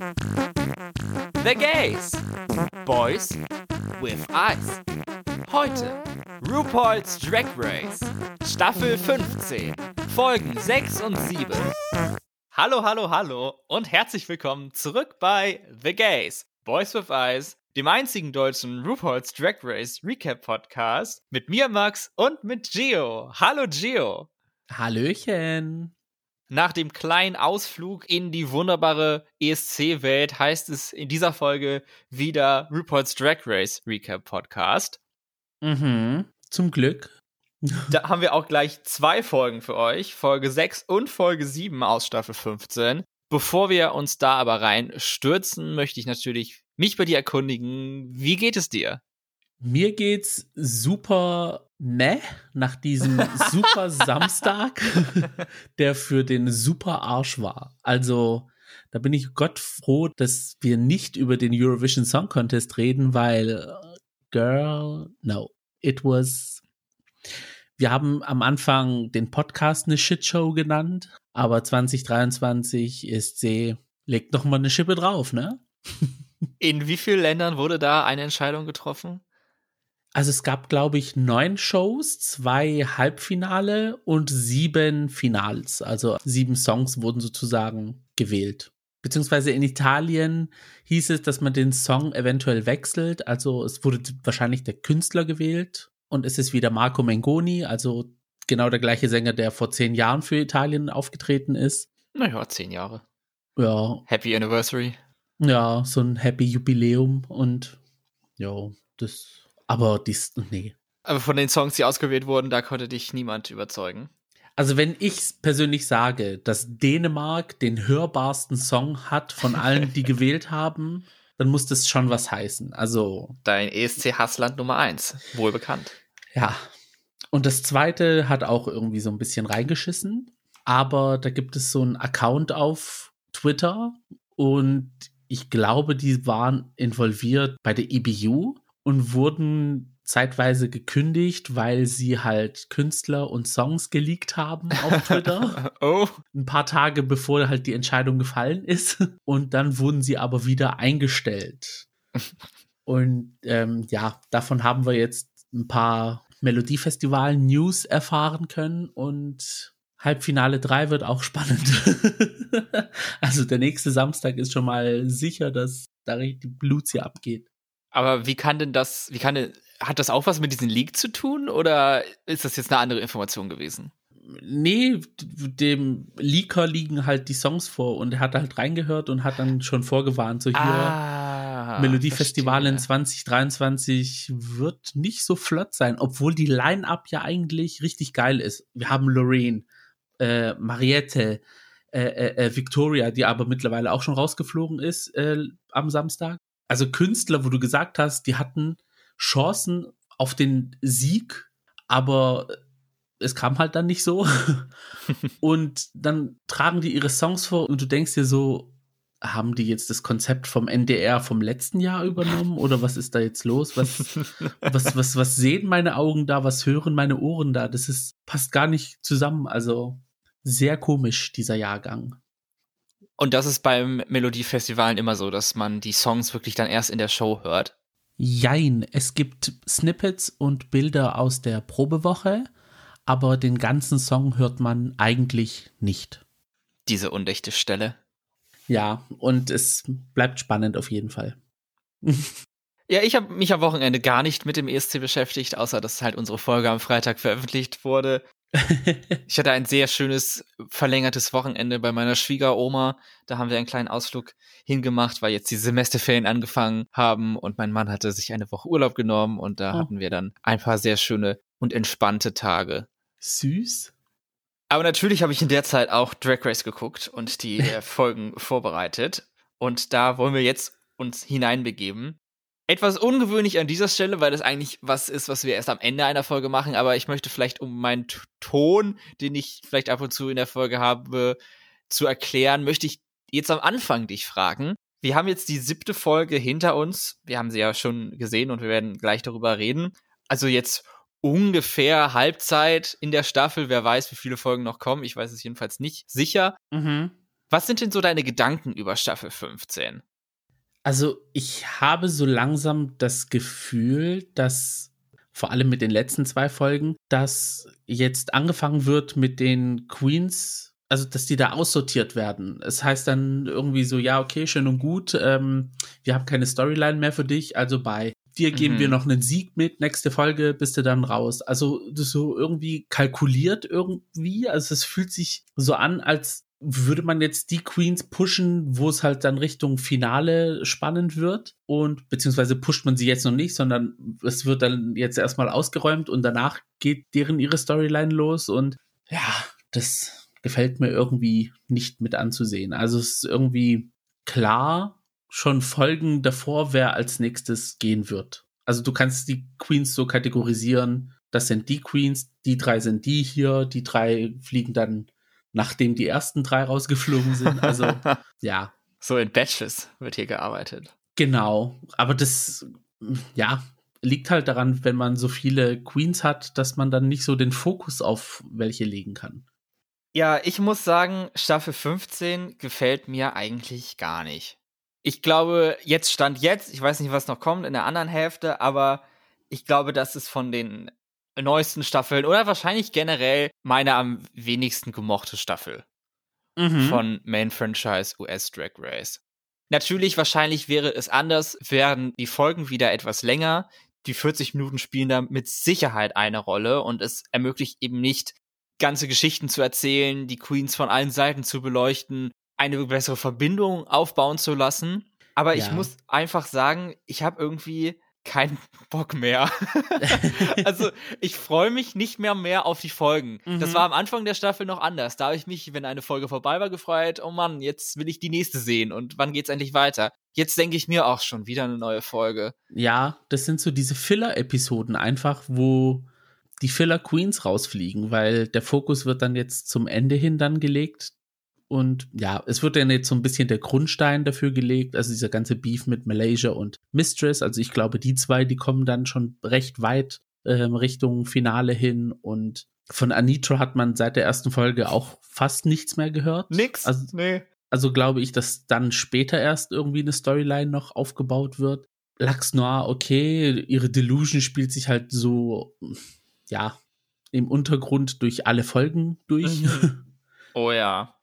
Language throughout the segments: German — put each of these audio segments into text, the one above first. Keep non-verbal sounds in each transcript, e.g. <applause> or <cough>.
The Gays. Boys with Eyes. Heute RuPaul's Drag Race. Staffel 15. Folgen 6 und 7. Hallo, hallo, hallo und herzlich willkommen zurück bei The Gays. Boys with Eyes, dem einzigen deutschen RuPaul's Drag Race Recap Podcast mit mir, Max, und mit Gio. Hallo, Gio. Hallöchen. Nach dem kleinen Ausflug in die wunderbare ESC-Welt heißt es in dieser Folge wieder RuPaul's Drag Race Recap Podcast. Mhm, zum Glück. Da haben wir auch gleich zwei Folgen für euch, Folge 6 und Folge 7 aus Staffel 15. Bevor wir uns da aber rein stürzen, möchte ich natürlich mich bei dir erkundigen. Wie geht es dir? Mir geht's super meh nach diesem <laughs> super Samstag, der für den super Arsch war. Also, da bin ich Gott froh, dass wir nicht über den Eurovision Song Contest reden, weil, girl, no, it was. Wir haben am Anfang den Podcast eine Shitshow genannt, aber 2023 ist sie, legt noch mal eine Schippe drauf, ne? In wie vielen Ländern wurde da eine Entscheidung getroffen? Also es gab, glaube ich, neun Shows, zwei Halbfinale und sieben Finals. Also sieben Songs wurden sozusagen gewählt. Beziehungsweise in Italien hieß es, dass man den Song eventuell wechselt. Also es wurde wahrscheinlich der Künstler gewählt und es ist wieder Marco Mengoni, also genau der gleiche Sänger, der vor zehn Jahren für Italien aufgetreten ist. Naja, zehn Jahre. Ja. Happy Anniversary. Ja, so ein Happy Jubiläum und ja, das aber dies, nee. Aber von den Songs, die ausgewählt wurden, da konnte dich niemand überzeugen. Also wenn ich persönlich sage, dass Dänemark den hörbarsten Song hat von allen, die <laughs> gewählt haben, dann muss das schon was heißen. Also dein ESC Hassland Nummer eins, wohl bekannt. Ja. Und das zweite hat auch irgendwie so ein bisschen reingeschissen, aber da gibt es so einen Account auf Twitter und ich glaube, die waren involviert bei der EBU und wurden zeitweise gekündigt, weil sie halt Künstler und Songs geleakt haben auf <laughs> Twitter. oh. Ein paar Tage bevor halt die Entscheidung gefallen ist. <laughs> Und dann wurden sie aber wieder eingestellt. <laughs> und ähm, ja, davon haben wir jetzt ein paar Melodiefestival-News erfahren können und Halbfinale 3 wird auch spannend. also der nächste Samstag ist schon mal sicher, dass da richtig Blut hier abgeht. Aber wie kann denn das, wie kann denn, hat das auch was mit diesem Leak zu tun oder ist das jetzt eine andere Information gewesen? Nee, dem Leaker liegen halt die Songs vor und er hat halt reingehört und hat dann schon vorgewarnt, so hier ah, Melodiefestival in 2023 wird nicht so flott sein, obwohl die Line-Up ja eigentlich richtig geil ist. Wir haben Lorraine, äh, Mariette, äh, äh, äh Victoria, die aber mittlerweile auch schon rausgeflogen ist äh, am Samstag also Künstler, wo du gesagt hast, die hatten Chancen auf den Sieg, aber es kam halt dann nicht so. <laughs> und dann tragen die ihre Songs vor und du denkst dir so, haben die jetzt das Konzept vom NDR vom letzten Jahr übernommen oder was ist da jetzt los? Was, <laughs> was, was, was sehen meine Augen da? Was hören meine Ohren da? Das ist, passt gar nicht zusammen. Also sehr komisch, dieser Jahrgang. Und das ist beim Melodiefestivalen immer so, dass man die Songs wirklich dann erst in der Show hört. Jein, es gibt Snippets und Bilder aus der Probewoche, aber den ganzen Song hört man eigentlich nicht. Diese undichte Stelle. Ja, und es bleibt spannend auf jeden Fall. <laughs> Ja, ich habe mich am Wochenende gar nicht mit dem ESC beschäftigt, außer dass halt unsere Folge am Freitag veröffentlicht wurde ich hatte ein sehr schönes verlängertes Wochenende bei meiner Schwiegeroma. Da haben wir einen kleinen Ausflug hingemacht, weil jetzt die Semesterferien angefangen haben und mein Mann hatte sich eine Woche Urlaub genommen und da oh. hatten wir dann ein paar sehr schöne und entspannte Tage. Süß. Aber natürlich habe ich in der Zeit auch Drag Race geguckt und die äh, Folgen vorbereitet. Und da wollen wir jetzt uns hineinbegeben etwas ungewöhnlich an dieser Stelle, weil das eigentlich was ist, was wir erst am Ende einer Folge machen, aber ich möchte vielleicht, um meinen Ton, den ich vielleicht ab und zu in der Folge habe, zu erklären, möchte ich jetzt am Anfang dich fragen. Wir haben jetzt die siebte Folge hinter uns. Wir haben sie ja schon gesehen und wir werden gleich darüber reden. Also jetzt ungefähr Halbzeit in der Staffel. Wer weiß, wie viele Folgen noch kommen. Ich weiß es jedenfalls nicht sicher. Mhm. Was sind denn so deine Gedanken über Staffel 15? Also, ich habe so langsam das Gefühl, dass vor allem mit den letzten zwei Folgen, dass jetzt angefangen wird mit den Queens, also dass die da aussortiert werden. Es heißt dann irgendwie so, ja, okay, schön und gut, ähm, wir haben keine Storyline mehr für dich, also bei dir geben mhm. wir noch einen Sieg mit, nächste Folge bist du dann raus. Also so irgendwie kalkuliert irgendwie, also es fühlt sich so an, als würde man jetzt die Queens pushen, wo es halt dann Richtung Finale spannend wird und beziehungsweise pusht man sie jetzt noch nicht, sondern es wird dann jetzt erstmal ausgeräumt und danach geht deren ihre Storyline los und ja, das gefällt mir irgendwie nicht mit anzusehen. Also es ist irgendwie klar schon Folgen davor, wer als nächstes gehen wird. Also du kannst die Queens so kategorisieren, das sind die Queens, die drei sind die hier, die drei fliegen dann nachdem die ersten drei rausgeflogen sind. Also, <laughs> ja. So in Batches wird hier gearbeitet. Genau. Aber das, ja, liegt halt daran, wenn man so viele Queens hat, dass man dann nicht so den Fokus auf welche legen kann. Ja, ich muss sagen, Staffel 15 gefällt mir eigentlich gar nicht. Ich glaube, jetzt stand jetzt, ich weiß nicht, was noch kommt in der anderen Hälfte, aber ich glaube, dass es von den neuesten Staffeln oder wahrscheinlich generell meine am wenigsten gemochte Staffel mhm. von Main Franchise US Drag Race. Natürlich, wahrscheinlich wäre es anders, wären die Folgen wieder etwas länger. Die 40 Minuten spielen da mit Sicherheit eine Rolle und es ermöglicht eben nicht, ganze Geschichten zu erzählen, die Queens von allen Seiten zu beleuchten, eine bessere Verbindung aufbauen zu lassen. Aber ja. ich muss einfach sagen, ich habe irgendwie keinen Bock mehr. <laughs> also ich freue mich nicht mehr mehr auf die Folgen. Mhm. Das war am Anfang der Staffel noch anders. Da habe ich mich, wenn eine Folge vorbei war, gefreut, oh Mann, jetzt will ich die nächste sehen und wann geht's endlich weiter? Jetzt denke ich mir auch schon wieder eine neue Folge. Ja, das sind so diese Filler-Episoden einfach, wo die Filler Queens rausfliegen, weil der Fokus wird dann jetzt zum Ende hin dann gelegt. Und ja, es wird dann jetzt so ein bisschen der Grundstein dafür gelegt, also dieser ganze Beef mit Malaysia und Mistress. Also ich glaube, die zwei, die kommen dann schon recht weit ähm, Richtung Finale hin. Und von Anitra hat man seit der ersten Folge auch fast nichts mehr gehört. Nix? Also, nee. Also glaube ich, dass dann später erst irgendwie eine Storyline noch aufgebaut wird. Lux Noir, okay, ihre Delusion spielt sich halt so, ja, im Untergrund durch alle Folgen durch. Mhm. <laughs> Oh ja.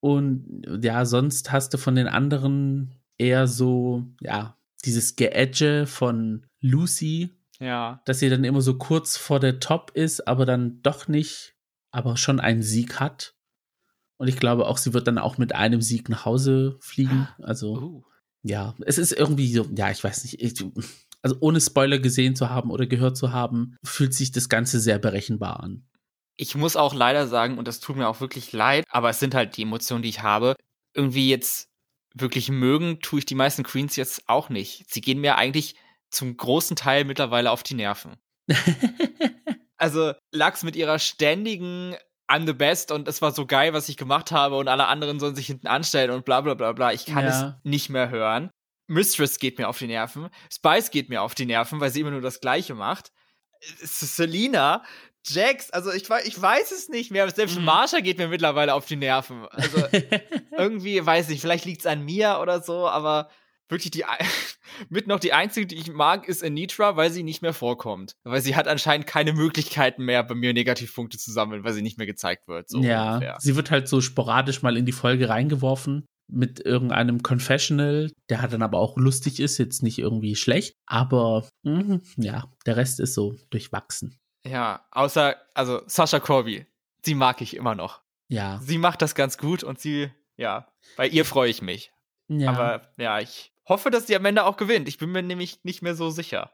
Und ja, sonst hast du von den anderen eher so, ja, dieses Geedge von Lucy. Ja. Dass sie dann immer so kurz vor der Top ist, aber dann doch nicht, aber schon einen Sieg hat. Und ich glaube auch, sie wird dann auch mit einem Sieg nach Hause fliegen. Also, uh. ja, es ist irgendwie so, ja, ich weiß nicht. Ich, also ohne Spoiler gesehen zu haben oder gehört zu haben, fühlt sich das Ganze sehr berechenbar an ich muss auch leider sagen, und das tut mir auch wirklich leid, aber es sind halt die Emotionen, die ich habe. Irgendwie jetzt wirklich mögen, tue ich die meisten Queens jetzt auch nicht. Sie gehen mir eigentlich zum großen Teil mittlerweile auf die Nerven. <laughs> also Lachs mit ihrer ständigen I'm the best und es war so geil, was ich gemacht habe und alle anderen sollen sich hinten anstellen und bla bla bla bla. Ich kann ja. es nicht mehr hören. Mistress geht mir auf die Nerven. Spice geht mir auf die Nerven, weil sie immer nur das Gleiche macht. Selina Jax, also ich, ich weiß es nicht mehr. Selbst mhm. Marsha geht mir mittlerweile auf die Nerven. Also <laughs> irgendwie, weiß ich, vielleicht liegt es an mir oder so, aber wirklich die <laughs> mit noch die einzige, die ich mag, ist Anitra, weil sie nicht mehr vorkommt. Weil sie hat anscheinend keine Möglichkeiten mehr, bei mir Negativpunkte zu sammeln, weil sie nicht mehr gezeigt wird. So ja, ungefähr. sie wird halt so sporadisch mal in die Folge reingeworfen mit irgendeinem Confessional, der hat dann aber auch lustig ist, jetzt nicht irgendwie schlecht, aber mh, ja, der Rest ist so durchwachsen. Ja, außer, also Sascha Corby, sie mag ich immer noch. Ja. Sie macht das ganz gut und sie, ja, bei ihr freue ich mich. Ja. Aber ja, ich hoffe, dass sie am Ende auch gewinnt. Ich bin mir nämlich nicht mehr so sicher.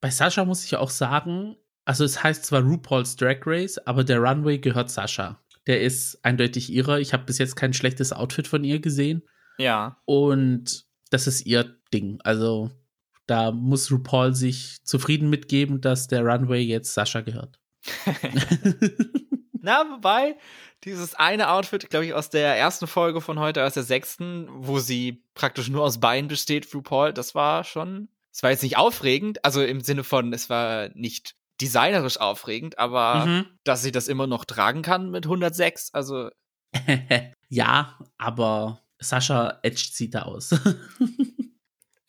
Bei Sascha muss ich auch sagen, also es heißt zwar RuPaul's Drag Race, aber der Runway gehört Sascha. Der ist eindeutig ihrer. Ich habe bis jetzt kein schlechtes Outfit von ihr gesehen. Ja. Und das ist ihr Ding. Also da muss RuPaul sich zufrieden mitgeben, dass der Runway jetzt Sascha gehört. <laughs> Na, wobei, dieses eine Outfit, glaube ich, aus der ersten Folge von heute, aus der sechsten, wo sie praktisch nur aus Beinen besteht, RuPaul, das war schon, es war jetzt nicht aufregend, also im Sinne von, es war nicht designerisch aufregend, aber mhm. dass sie das immer noch tragen kann mit 106, also. <laughs> Ja, aber Sascha edged sie da aus. <laughs>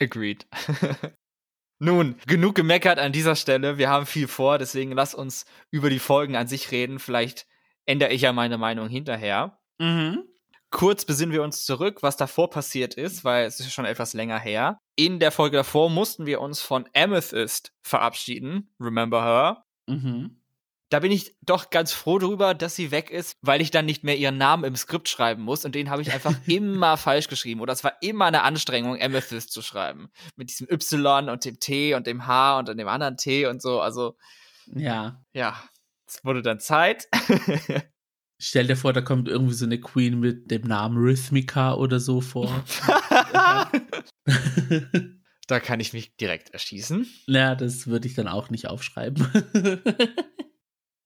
Agreed. <laughs> Nun, genug gemeckert an dieser Stelle. Wir haben viel vor, deswegen lass uns über die Folgen an sich reden. Vielleicht ändere ich ja meine Meinung hinterher. Mhm. Kurz besinnen wir uns zurück, was davor passiert ist, weil es ist schon etwas länger her. In der Folge davor mussten wir uns von Amethyst verabschieden. Remember her? Mhm. Da bin ich doch ganz froh drüber, dass sie weg ist, weil ich dann nicht mehr ihren Namen im Skript schreiben muss. Und den habe ich einfach <laughs> immer falsch geschrieben. Oder es war immer eine Anstrengung, Amethyst zu schreiben. Mit diesem Y und dem T und dem H und dem anderen T und so. Also, Ja. ja, es wurde dann Zeit. <laughs> Stell dir vor, da kommt irgendwie so eine Queen mit dem Namen Rhythmica oder so vor. da kann ich mich direkt erschießen. <laughs> ja, das würde ich dann auch nicht aufschreiben.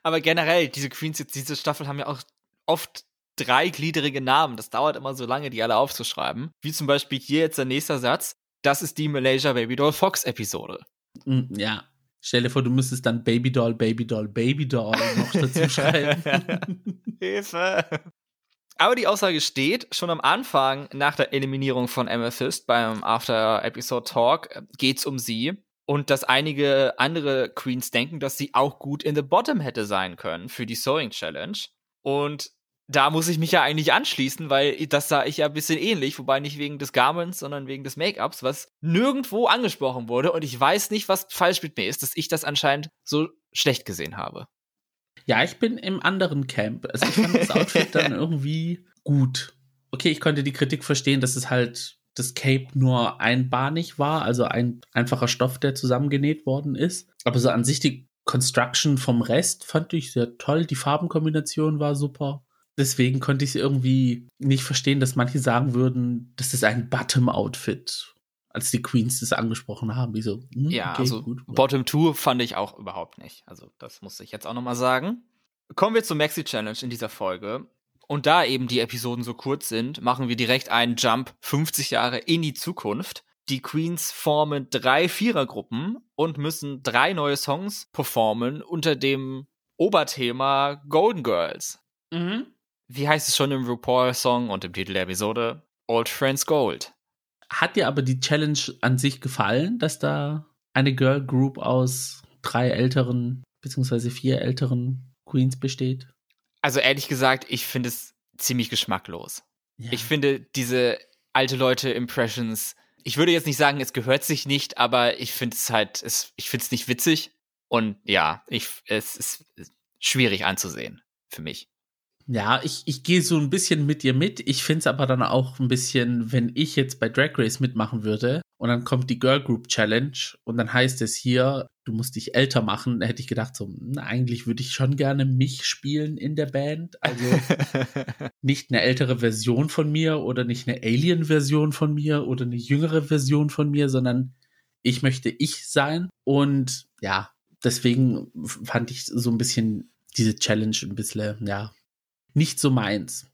Aber generell, diese Queens jetzt, diese Staffel haben ja auch oft dreigliedrige Namen. Das dauert immer so lange, die alle aufzuschreiben. Wie zum Beispiel hier jetzt der nächste Satz. Das ist die Malaysia Baby Doll Fox Episode. Mm, ja. Stell dir vor, du müsstest dann Baby Doll, Baby Doll, Baby Doll noch dazu <laughs> schreiben. <laughs> Hilfe. Aber die Aussage steht, schon am Anfang nach der Eliminierung von Amethyst beim After-Episode-Talk geht's um sie. Und dass einige andere Queens denken, dass sie auch gut in the Bottom hätte sein können für die Sewing Challenge. Und da muss ich mich ja eigentlich anschließen, weil das sah ich ja ein bisschen ähnlich, wobei nicht wegen des Garments, sondern wegen des Make-ups, was nirgendwo angesprochen wurde. Und ich weiß nicht, was falsch mit mir ist, dass ich das anscheinend so schlecht gesehen habe. Ja, ich bin im anderen Camp. Also ich fand das Outfit dann <laughs> irgendwie gut. Okay, ich konnte die Kritik verstehen, dass es halt das Cape nur einbahnig war, also ein einfacher Stoff, der zusammengenäht worden ist. Aber so an sich die Construction vom Rest fand ich sehr toll. Die Farbenkombination war super. Deswegen konnte ich es irgendwie nicht verstehen, dass manche sagen würden, das ist ein Bottom-Outfit. Als die Queens das angesprochen haben, wie so, hm, Ja, okay, also gut. Bottom 2 fand ich auch überhaupt nicht. Also das muss ich jetzt auch nochmal sagen. Kommen wir zur Maxi Challenge in dieser Folge. Und da eben die Episoden so kurz sind, machen wir direkt einen Jump 50 Jahre in die Zukunft. Die Queens formen drei Vierergruppen und müssen drei neue Songs performen unter dem Oberthema Golden Girls. Mhm. Wie heißt es schon im RuPaul-Song und im Titel der Episode? Old Friends Gold. Hat dir aber die Challenge an sich gefallen, dass da eine Girl Group aus drei älteren, beziehungsweise vier älteren Queens besteht? Also ehrlich gesagt, ich finde es ziemlich geschmacklos. Ja. Ich finde diese alte Leute Impressions, ich würde jetzt nicht sagen, es gehört sich nicht, aber ich finde es halt, es, ich finde es nicht witzig und ja, ich, es ist schwierig anzusehen für mich. Ja, ich, ich gehe so ein bisschen mit dir mit. Ich finde es aber dann auch ein bisschen, wenn ich jetzt bei Drag Race mitmachen würde und dann kommt die Girl Group Challenge und dann heißt es hier, du musst dich älter machen, da hätte ich gedacht, so, na, eigentlich würde ich schon gerne mich spielen in der Band. Also <laughs> nicht eine ältere Version von mir oder nicht eine Alien-Version von mir oder eine jüngere Version von mir, sondern ich möchte ich sein. Und ja, deswegen fand ich so ein bisschen diese Challenge ein bisschen, ja, nicht so meins.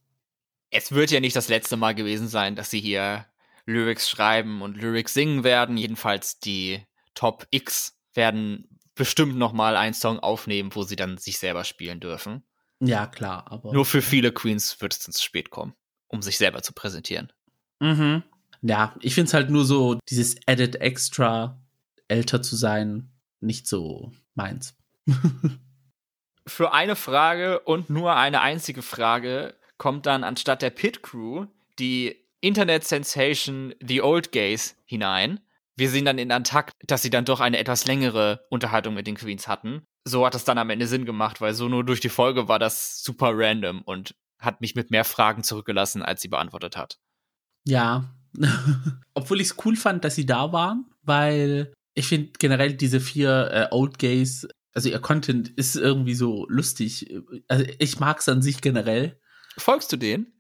es wird ja nicht das letzte Mal gewesen sein, dass sie hier Lyrics schreiben und Lyrics singen werden. Jedenfalls die Top X werden bestimmt noch mal einen Song aufnehmen, wo sie dann sich selber spielen dürfen. Ja, klar, aber. Nur für viele Queens wird es dann zu spät kommen, um sich selber zu präsentieren. Mhm. Ja, ich finde es halt nur so, dieses Added Extra, älter zu sein, nicht so meins. <laughs> Für eine Frage und nur eine einzige Frage kommt dann anstatt der Pit Crew die Internet Sensation The Old Gays hinein. Wir sehen dann in Antakt, dass sie dann doch eine etwas längere Unterhaltung mit den Queens hatten. So hat es dann am Ende Sinn gemacht, weil so nur durch die Folge war das super random und hat mich mit mehr Fragen zurückgelassen, als sie beantwortet hat. Ja. <laughs> Obwohl ich es cool fand, dass sie da waren, weil ich finde generell diese vier äh, Old Gays, also ihr Content ist irgendwie so lustig. Also ich mag es an sich generell. Folgst du denen?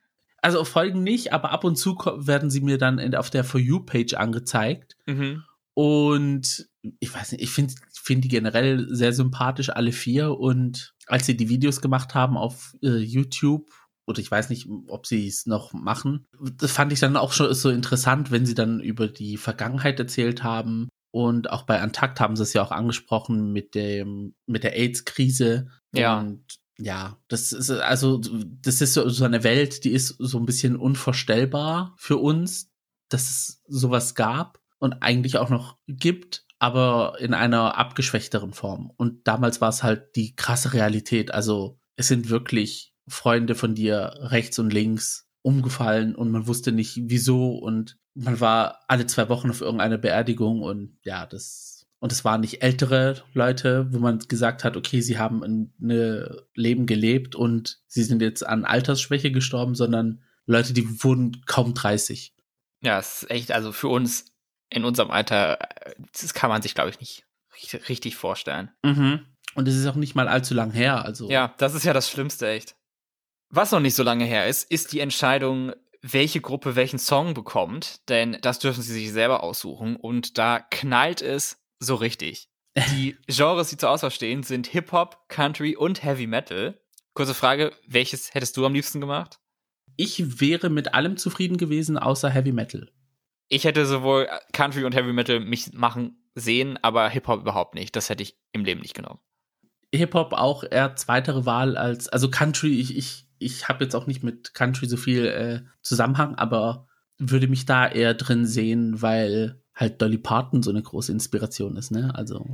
Also Folgen nicht, aber ab und zu werden sie mir dann in, auf der For You-Page angezeigt. Mhm. Und ich weiß nicht, ich finde find die generell sehr sympathisch, alle vier. Und als sie die Videos gemacht haben auf äh, YouTube, oder ich weiß nicht, ob sie es noch machen, das fand ich dann auch schon so interessant, wenn sie dann über die Vergangenheit erzählt haben. Und auch bei Antakt haben sie es ja auch angesprochen mit dem, mit der AIDS-Krise. Ja. Und ja, das ist also das ist so, so eine Welt, die ist so ein bisschen unvorstellbar für uns, dass es sowas gab und eigentlich auch noch gibt, aber in einer abgeschwächteren Form. Und damals war es halt die krasse Realität. Also es sind wirklich Freunde von dir rechts und links umgefallen und man wusste nicht wieso und man war alle zwei Wochen auf irgendeiner Beerdigung und ja, das und es waren nicht ältere Leute, wo man gesagt hat, okay, sie haben ein ne Leben gelebt und sie sind jetzt an Altersschwäche gestorben, sondern Leute, die wurden kaum 30. Ja, es ist echt, also für uns in unserem Alter, das kann man sich, glaube ich, nicht richtig, richtig vorstellen. Mhm. Und es ist auch nicht mal allzu lang her, also. Ja, das ist ja das Schlimmste, echt. Was noch nicht so lange her ist, ist die Entscheidung, welche Gruppe welchen Song bekommt, denn das dürfen sie sich selber aussuchen und da knallt es so richtig. <laughs> Die Genres, die zur Auswahl stehen, sind Hip-Hop, Country und Heavy Metal. Kurze Frage, welches hättest du am liebsten gemacht? Ich wäre mit allem zufrieden gewesen, außer Heavy Metal. Ich hätte sowohl Country und Heavy Metal mich machen sehen, aber Hip-Hop überhaupt nicht. Das hätte ich im Leben nicht genommen. Hip-Hop auch eher zweitere Wahl als, also Country, ich, ich ich habe jetzt auch nicht mit Country so viel äh, Zusammenhang, aber würde mich da eher drin sehen, weil halt Dolly Parton so eine große Inspiration ist, ne? Also.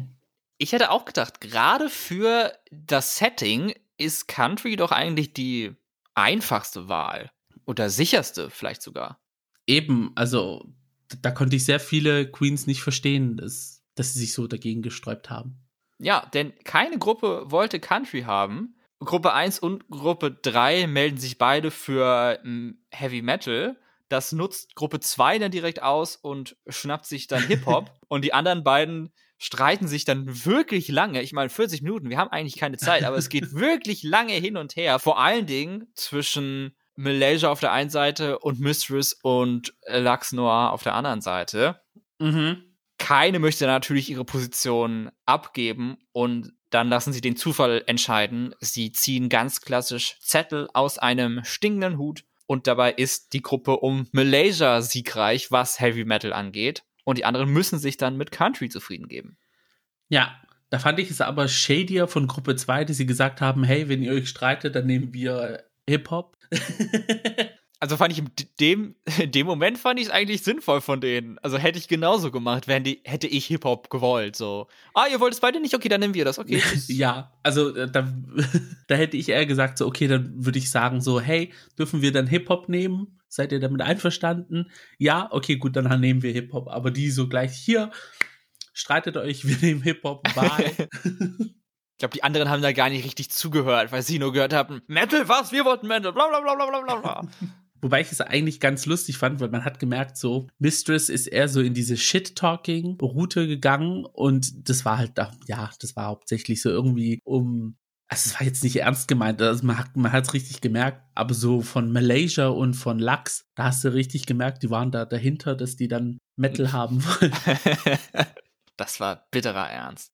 Ich hätte auch gedacht, gerade für das Setting ist Country doch eigentlich die einfachste Wahl. Oder sicherste vielleicht sogar. Eben, also da konnte ich sehr viele Queens nicht verstehen, dass, dass sie sich so dagegen gesträubt haben. Ja, denn keine Gruppe wollte Country haben. Gruppe 1 und Gruppe 3 melden sich beide für ähm, Heavy Metal. Das nutzt Gruppe 2 dann direkt aus und schnappt sich dann Hip-Hop. <laughs> und die anderen beiden streiten sich dann wirklich lange. Ich meine, 40 Minuten, wir haben eigentlich keine Zeit, aber es geht <laughs> wirklich lange hin und her. Vor allen Dingen zwischen Malaysia auf der einen Seite und Mistress und Lux Noir auf der anderen Seite. Mhm. Keine möchte natürlich ihre Position abgeben und dann lassen sie den Zufall entscheiden. Sie ziehen ganz klassisch Zettel aus einem stinkenden Hut und dabei ist die Gruppe um Malaysia siegreich, was Heavy Metal angeht. Und die anderen müssen sich dann mit Country zufrieden geben. Ja, da fand ich es aber shadier von Gruppe 2, dass sie gesagt haben, hey, wenn ihr euch streitet, dann nehmen wir Hip-Hop. <laughs> also fand ich in dem, in <laughs> dem Moment fand ich es eigentlich sinnvoll von denen. Also hätte ich genauso gemacht, wenn die, hätte ich Hip-Hop gewollt. So, ah, ihr wollt es beide nicht? Okay, dann nehmen wir das. Okay. <laughs> ja, also äh, da, <laughs> da hätte ich eher gesagt, so, okay, dann würde ich sagen, so, hey, dürfen wir dann Hip-Hop nehmen? Seid ihr damit einverstanden? Ja, okay, gut, dann nehmen wir Hip-Hop. Aber die so gleich hier, streitet euch, wir nehmen Hip-Hop, bye. Ich glaube, die anderen haben da gar nicht richtig zugehört, weil sie nur gehört haben, Metal, was? Wir wollten Metal, bla bla bla bla bla bla. Wobei ich es eigentlich ganz lustig fand, weil man hat gemerkt, so, Mistress ist eher so in diese Shit-Talking-Route gegangen und das war halt, ja, das war hauptsächlich so irgendwie um, also es war jetzt nicht ernst gemeint, also man hat man es richtig gemerkt, aber so von Malaysia und von Lux, da hast du richtig gemerkt, die waren da dahinter, dass die dann Metal haben wollen. <laughs> das war bitterer Ernst.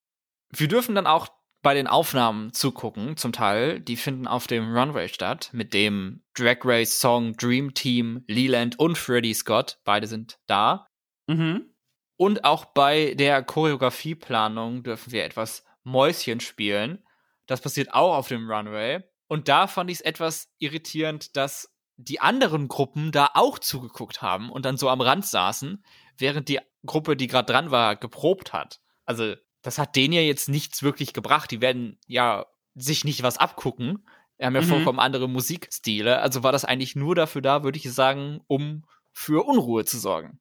Wir dürfen dann auch bei den Aufnahmen zugucken, zum Teil. Die finden auf dem Runway statt, mit dem Drag Race Song Dream Team, Leland und Freddie Scott. Beide sind da. Mhm. Und auch bei der Choreografieplanung dürfen wir etwas Mäuschen spielen. Das passiert auch auf dem Runway. Und da fand ich es etwas irritierend, dass die anderen Gruppen da auch zugeguckt haben und dann so am Rand saßen, während die Gruppe, die gerade dran war, geprobt hat. Also das hat denen ja jetzt nichts wirklich gebracht. Die werden ja sich nicht was abgucken. Wir haben ja mhm. vollkommen andere Musikstile. Also war das eigentlich nur dafür da, würde ich sagen, um für Unruhe zu sorgen.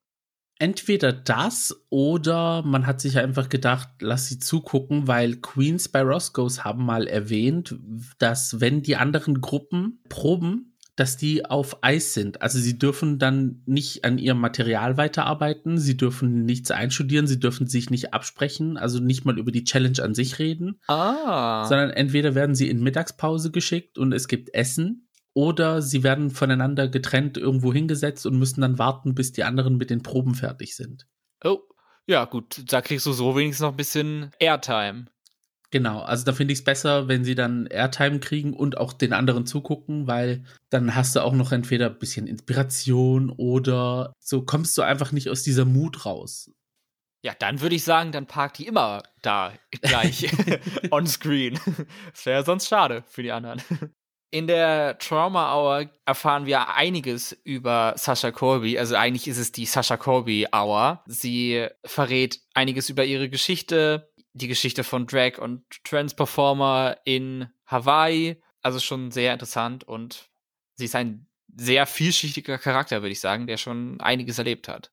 Entweder das oder man hat sich einfach gedacht, lass sie zugucken, weil Queens bei Roscoe's haben mal erwähnt, dass wenn die anderen Gruppen proben, dass die auf Eis sind. Also sie dürfen dann nicht an ihrem Material weiterarbeiten, sie dürfen nichts einstudieren, sie dürfen sich nicht absprechen, also nicht mal über die Challenge an sich reden. Ah. Sondern entweder werden sie in Mittagspause geschickt und es gibt Essen oder sie werden voneinander getrennt irgendwo hingesetzt und müssen dann warten, bis die anderen mit den Proben fertig sind. Oh, ja, gut, da kriegst du so wenigstens noch ein bisschen Airtime. Genau, also da finde ich es besser, wenn sie dann Airtime kriegen und auch den anderen zugucken, weil dann hast du auch noch entweder ein bisschen Inspiration oder so kommst du einfach nicht aus dieser Mut raus. Ja, dann würde ich sagen, dann parkt die immer da gleich <laughs> <laughs> on screen. Das wäre sonst schade für die anderen. In der Trauma Hour erfahren wir einiges über Sasha Colby. Also eigentlich ist es die Sasha Colby Hour. Sie verrät einiges über ihre Geschichte, die Geschichte von Drag und Trans Performer in Hawaii. Also schon sehr interessant und sie ist ein sehr vielschichtiger Charakter, würde ich sagen, der schon einiges erlebt hat.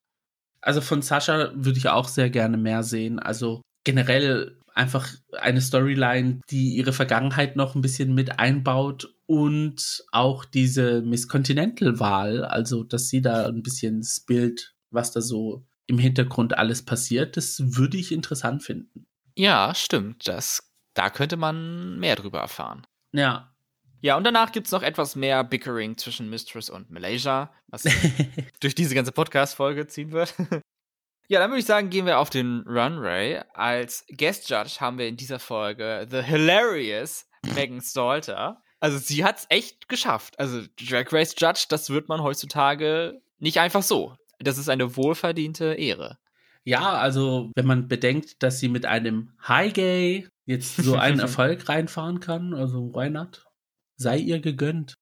Also von Sascha würde ich auch sehr gerne mehr sehen. Also generell einfach eine Storyline, die ihre Vergangenheit noch ein bisschen mit einbaut und auch diese Miss Continental-Wahl, also dass sie da ein bisschen das Bild, was da so im Hintergrund alles passiert, das würde ich interessant finden. Ja, stimmt. Das, da könnte man mehr drüber erfahren. Ja. Ja, und danach gibt es noch etwas mehr Bickering zwischen Mistress und Malaysia, was <laughs> durch diese ganze Podcast-Folge ziehen wird. Ja, dann würde ich sagen, gehen wir auf den Runway. Als Guest Judge haben wir in dieser Folge The Hilarious Megan Stalter. Also sie hat es echt geschafft. Also Drag Race Judge, das wird man heutzutage nicht einfach so. Das ist eine wohlverdiente Ehre. Ja, also wenn man bedenkt, dass sie mit einem High Gay jetzt so einen <laughs> Erfolg reinfahren kann, also why not? Sei ihr gegönnt.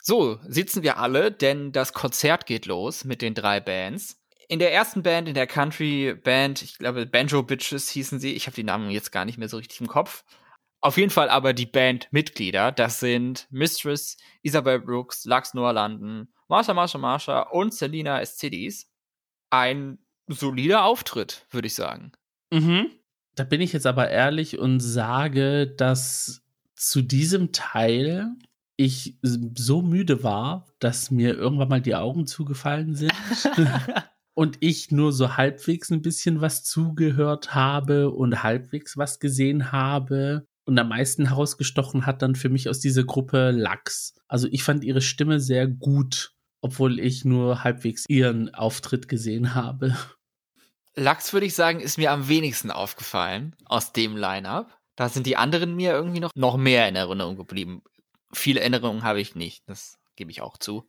So, sitzen wir alle, denn das Konzert geht los mit den drei Bands in der ersten Band, in der Country-Band, ich glaube Banjo Bitches hießen sie, ich habe die Namen jetzt gar nicht mehr so richtig im Kopf. Auf jeden Fall aber die Bandmitglieder, das sind Mistress, Isabel Brooks, Lux Noah London, Marsha Marsha Marsha und Selina Escidis. Ein solider Auftritt, würde ich sagen. Mhm. Da bin ich jetzt aber ehrlich und sage, dass zu diesem Teil ich so müde war, dass mir irgendwann mal die Augen zugefallen sind. <laughs> und ich nur so halbwegs ein bisschen was zugehört habe und halbwegs was gesehen habe. Und am meisten herausgestochen hat dann für mich aus dieser Gruppe Lachs. Also ich fand ihre Stimme sehr gut, obwohl ich nur halbwegs ihren Auftritt gesehen habe. Lachs würde ich sagen, ist mir am wenigsten aufgefallen aus dem Line-up. Da sind die anderen mir irgendwie noch, noch mehr in Erinnerung geblieben. Viele Erinnerungen habe ich nicht, das gebe ich auch zu.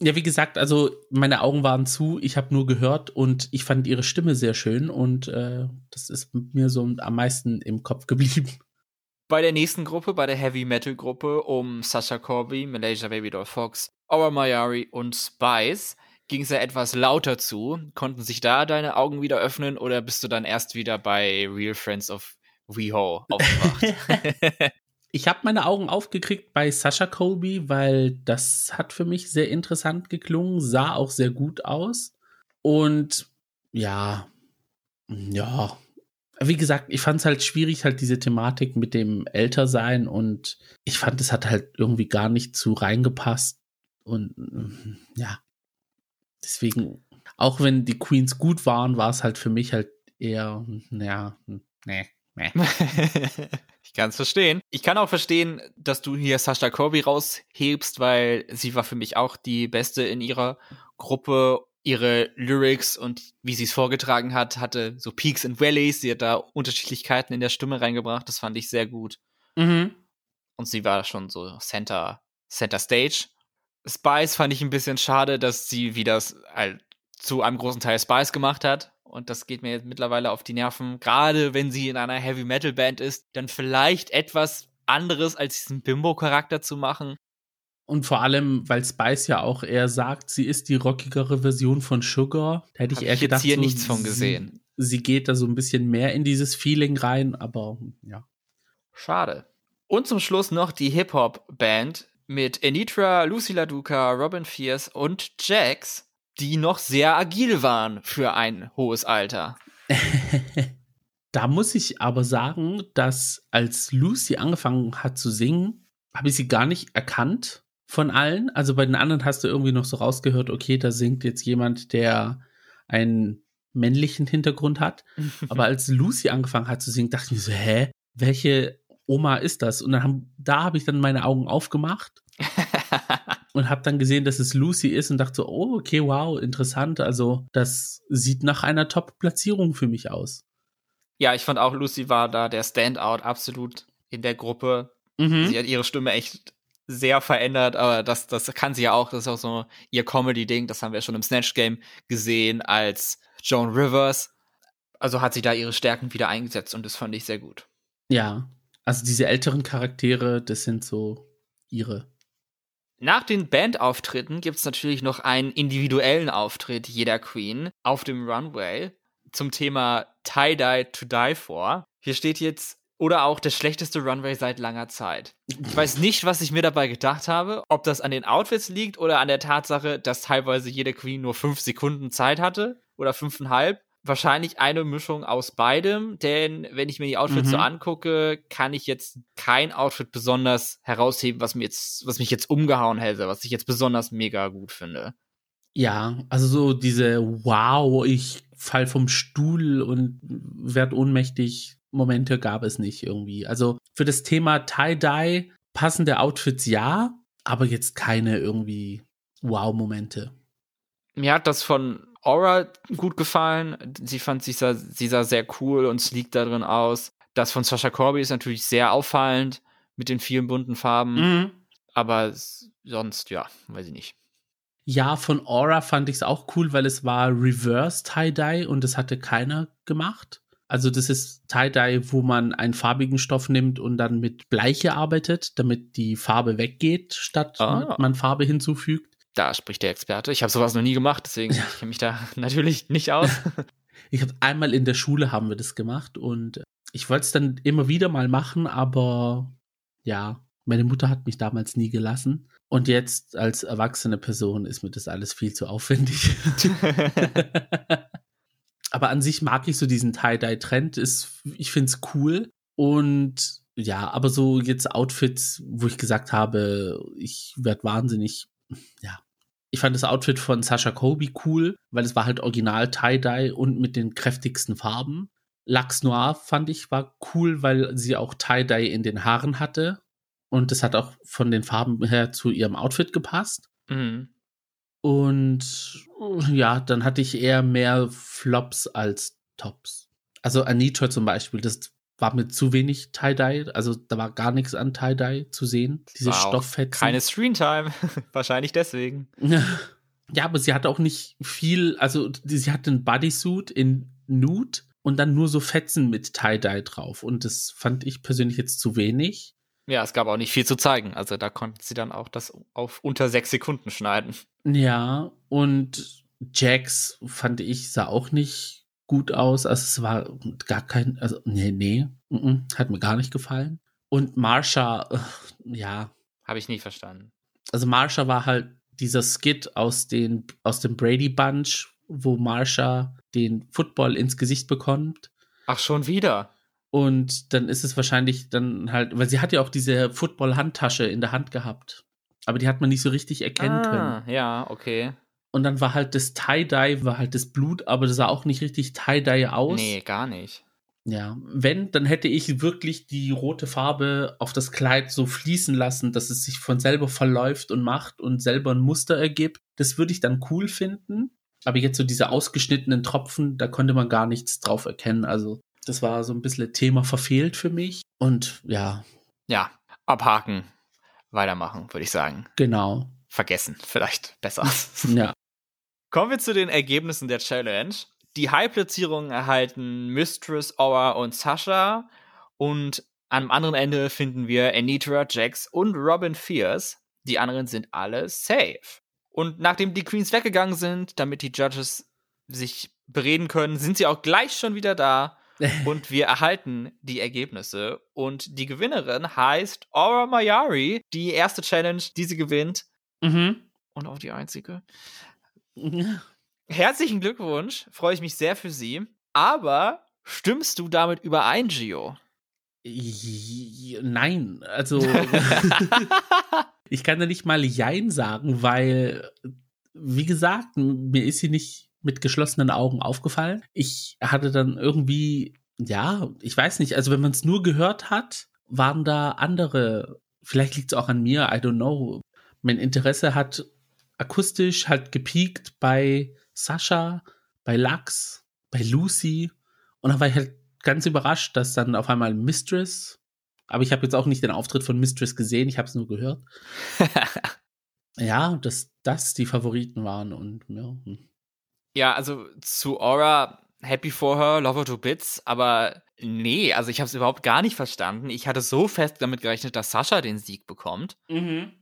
Ja, wie gesagt, also meine Augen waren zu, ich habe nur gehört und ich fand ihre Stimme sehr schön und äh, das ist mir so am meisten im Kopf geblieben. Bei der nächsten Gruppe, bei der Heavy Metal Gruppe um Sasha Corby, Malaysia Baby Doll Fox, Aura Mayari und Spice ging es ja etwas lauter zu. Konnten sich da deine Augen wieder öffnen oder bist du dann erst wieder bei Real Friends of WeHo aufgewacht? <laughs> Ich habe meine Augen aufgekriegt bei Sascha Colby, weil das hat für mich sehr interessant geklungen, sah auch sehr gut aus. Und ja, ja, wie gesagt, ich fand es halt schwierig, halt diese Thematik mit dem Ältersein und ich fand, es hat halt irgendwie gar nicht zu reingepasst. Und ja, deswegen, auch wenn die Queens gut waren, war es halt für mich halt eher, naja, nee, nee. <laughs> Ich kann es verstehen. Ich kann auch verstehen, dass du hier Sascha Corby raushebst, weil sie war für mich auch die Beste in ihrer Gruppe. Ihre Lyrics und wie sie es vorgetragen hat, hatte so Peaks and Valleys. Sie hat da Unterschiedlichkeiten in der Stimme reingebracht. Das fand ich sehr gut. Mhm. Und sie war schon so Center, Center Stage. Spice fand ich ein bisschen schade, dass sie wieder halt zu einem großen Teil Spice gemacht hat und das geht mir jetzt mittlerweile auf die Nerven, gerade wenn sie in einer Heavy Metal Band ist, dann vielleicht etwas anderes als diesen Bimbo-Charakter zu machen. Und vor allem, weil Spice ja auch eher sagt, sie ist die rockigere Version von Sugar. Da hätte ich eher ich gedacht, hier so, nichts von gesehen. Sie, sie geht da so ein bisschen mehr in dieses Feeling rein, aber ja. Schade. Und zum Schluss noch die Hip-Hop-Band mit Anitra, Lucy LaDuca, Robin Fierce und Jax die noch sehr agil waren für ein hohes Alter. <laughs> da muss ich aber sagen, dass als Lucy angefangen hat zu singen, habe ich sie gar nicht erkannt von allen. Also bei den anderen hast du irgendwie noch so rausgehört, okay, da singt jetzt jemand, der einen männlichen Hintergrund hat. <laughs> aber als Lucy angefangen hat zu singen, dachte ich mir so, hä, welche Oma ist das? Und dann haben, da habe ich dann meine Augen aufgemacht <laughs> und habe dann gesehen, dass es Lucy ist und dachte so, oh, okay, wow, interessant. Also das sieht nach einer Top-Platzierung für mich aus. Ja, ich fand auch, Lucy war da der Standout absolut in der Gruppe. Mhm. Sie hat ihre Stimme echt sehr verändert, aber das, das kann sie ja auch. Das ist auch so ihr Comedy-Ding. Das haben wir schon im Snatch Game gesehen als Joan Rivers. Also hat sie da ihre Stärken wieder eingesetzt und das fand ich sehr gut. Ja, also diese älteren Charaktere, das sind so ihre. Nach den Bandauftritten gibt es natürlich noch einen individuellen Auftritt jeder Queen auf dem Runway zum Thema Tie-Dye to Die For. Hier steht jetzt, oder auch der schlechteste Runway seit langer Zeit. Ich weiß nicht, was ich mir dabei gedacht habe, ob das an den Outfits liegt oder an der Tatsache, dass teilweise jede Queen nur fünf Sekunden Zeit hatte oder fünfeinhalb wahrscheinlich eine Mischung aus beidem, denn wenn ich mir die Outfits mhm. so angucke, kann ich jetzt kein Outfit besonders herausheben, was mir jetzt, was mich jetzt umgehauen hätte, was ich jetzt besonders mega gut finde. Ja, also so diese Wow, ich fall vom Stuhl und werd ohnmächtig Momente gab es nicht irgendwie. Also für das Thema Tie-Dye passende Outfits ja, aber jetzt keine irgendwie Wow-Momente. Mir hat das von Aura gut gefallen. Sie fand, sie sah, sie sah sehr cool und sleek da drin aus. Das von Sasha Corby ist natürlich sehr auffallend mit den vielen bunten Farben. Mhm. Aber sonst, ja, weiß ich nicht. Ja, von Aura fand ich es auch cool, weil es war Reverse Tie-Dye und das hatte keiner gemacht. Also das ist Tie-Dye, wo man einen farbigen Stoff nimmt und dann mit Bleiche arbeitet, damit die Farbe weggeht, statt ah. man Farbe hinzufügt da spricht der Experte. Ich habe sowas noch nie gemacht, deswegen ja. kenne mich da <laughs> natürlich nicht aus. <laughs> ich habe einmal in der Schule haben wir das gemacht und ich wollte es dann immer wieder mal machen, aber ja, meine Mutter hat mich damals nie gelassen. Und jetzt als erwachsene Person ist mir das alles viel zu aufwendig. <laughs> aber an sich mag ich so diesen Tie-Dye-Trend. Ich finde es cool. Und ja, aber so jetzt Outfits, wo ich gesagt habe, ich werde wahnsinnig, ja, ich fand das Outfit von Sasha Kobe cool, weil es war halt original Tie-Dye und mit den kräftigsten Farben. Lux Noir fand ich war cool, weil sie auch Tie-Dye in den Haaren hatte. Und das hat auch von den Farben her zu ihrem Outfit gepasst. Mhm. Und ja, dann hatte ich eher mehr Flops als Tops. Also Anitra zum Beispiel, das war mir zu wenig Tie-Dye, also da war gar nichts an Tie-Dye zu sehen. Diese wow. Stofffetzen. Keine Screentime, <laughs> wahrscheinlich deswegen. <laughs> Ja, aber sie hatte auch nicht viel, also sie hatte einen Bodysuit in Nude und dann nur so Fetzen mit Tie-Dye drauf und das fand ich persönlich jetzt zu wenig. Ja, es gab auch nicht viel zu zeigen, also da konnten sie dann auch das auf unter sechs Sekunden schneiden. Ja, und Jax fand ich sah auch nicht gut aus. Also es war gar kein, also nee, nee, mm -mm, hat mir gar nicht gefallen. Und Marsha, äh, ja. Habe ich nie verstanden. Also Marsha war halt dieser Skit aus, den, aus dem Brady Bunch, wo Marsha den Football ins Gesicht bekommt. Ach, schon wieder. Und dann ist es wahrscheinlich dann halt, weil sie hat ja auch diese Football-Handtasche in der Hand gehabt. Aber die hat man nicht so richtig erkennen ah, können. Ja, okay. Und dann war halt das Tie-Dye, war halt das Blut, aber das sah auch nicht richtig Tie-Dye aus. Nee, gar nicht. Ja, wenn, dann hätte ich wirklich die rote Farbe auf das Kleid so fließen lassen, dass es sich von selber verläuft und macht und selber ein Muster ergibt. Das würde ich dann cool finden. Aber jetzt so diese ausgeschnittenen Tropfen, da konnte man gar nichts drauf erkennen. Also das war so ein bisschen Thema verfehlt für mich. Und ja. Ja, abhaken, weitermachen, würde ich sagen. Genau. Vergessen, vielleicht besser. Ja. Kommen wir zu den Ergebnissen der Challenge. Die High-Platzierungen erhalten Mistress, Aura und Sasha. Und am anderen Ende finden wir Anitra, Jax und Robin Fierce. Die anderen sind alle safe. Und nachdem die Queens weggegangen sind, damit die Judges sich bereden können, sind sie auch gleich schon wieder da. <laughs> und wir erhalten die Ergebnisse. Und die Gewinnerin heißt Aura Mayari. Die erste Challenge, die sie gewinnt. Mhm. Und auch die einzige. <laughs> Herzlichen Glückwunsch, freue ich mich sehr für Sie. Aber stimmst du damit überein, Gio? Nein, also <laughs> <laughs> ich kann da nicht mal Jein sagen, weil, wie gesagt, mir ist sie nicht mit geschlossenen Augen aufgefallen. Ich hatte dann irgendwie, ja, ich weiß nicht, also wenn man es nur gehört hat, waren da andere, vielleicht liegt es auch an mir, I don't know. Mein Interesse hat akustisch halt gepiekt bei Sascha, bei Lux, bei Lucy. Und dann war ich halt ganz überrascht, dass dann auf einmal Mistress, aber ich habe jetzt auch nicht den Auftritt von Mistress gesehen, ich habe es nur gehört. <laughs> ja, dass das die Favoriten waren und ja. Ja, also zu Aura happy for her, love her to bits, aber nee, also ich habe es überhaupt gar nicht verstanden. Ich hatte so fest damit gerechnet, dass Sascha den Sieg bekommt. Mhm.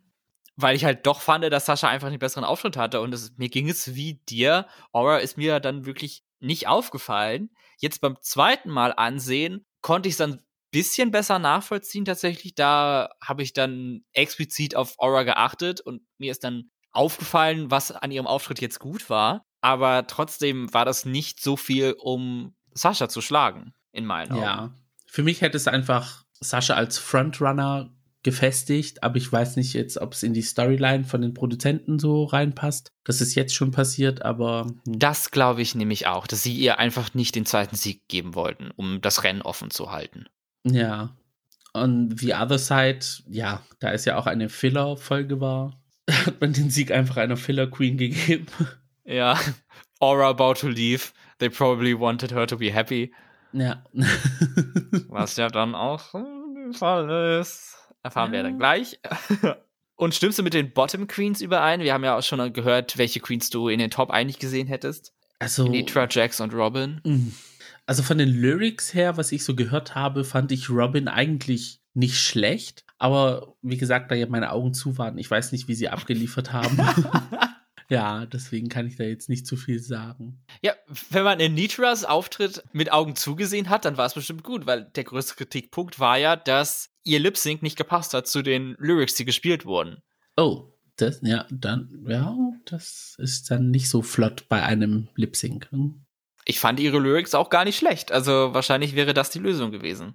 Weil ich halt doch fand, dass Sascha einfach den besseren Auftritt hatte und es, mir ging es wie dir. Aura ist mir dann wirklich nicht aufgefallen. Jetzt beim zweiten Mal ansehen, konnte ich es dann bisschen besser nachvollziehen tatsächlich. Da habe ich dann explizit auf Aura geachtet und mir ist dann aufgefallen, was an ihrem Auftritt jetzt gut war. Aber trotzdem war das nicht so viel, um Sascha zu schlagen, in meinen Augen. Ja. Für mich hätte es einfach Sascha als Frontrunner gefestigt, aber ich weiß nicht jetzt, ob es in die Storyline von den Produzenten so reinpasst. Das ist jetzt schon passiert, aber. Hm. Das glaube ich nämlich auch, dass sie ihr einfach nicht den zweiten Sieg geben wollten, um das Rennen offen zu halten. Ja. Und The Other Side, ja, da ist ja auch eine Filler-Folge war, <laughs> hat man den Sieg einfach einer Filler-Queen gegeben. Ja. Aura about to leave. They probably wanted her to be happy. Ja. <laughs> Was ja dann auch der Fall ist. Erfahren ja. wir dann gleich. <laughs> Und stimmst du mit den Bottom Queens überein? Wir haben ja auch schon gehört, welche Queens du in den Top eigentlich gesehen hättest. Also. Nitra, Jax und Robin. Mhm. Also von den Lyrics her, was ich so gehört habe, fand ich Robin eigentlich nicht schlecht. Aber wie gesagt, da ja meine Augen zu waren, ich weiß nicht, wie sie abgeliefert haben. <laughs> <laughs> ja, deswegen kann ich da jetzt nicht zu viel sagen. Ja, wenn man in Nitras Auftritt mit Augen zugesehen hat, dann war es bestimmt gut, weil der größte Kritikpunkt war ja, dass ihr Lip Sync nicht gepasst hat zu den Lyrics, die gespielt wurden. Oh, das, ja, dann, ja, das ist dann nicht so flott bei einem Lip Sync. Hm? ich fand ihre Lyrics auch gar nicht schlecht. Also wahrscheinlich wäre das die Lösung gewesen.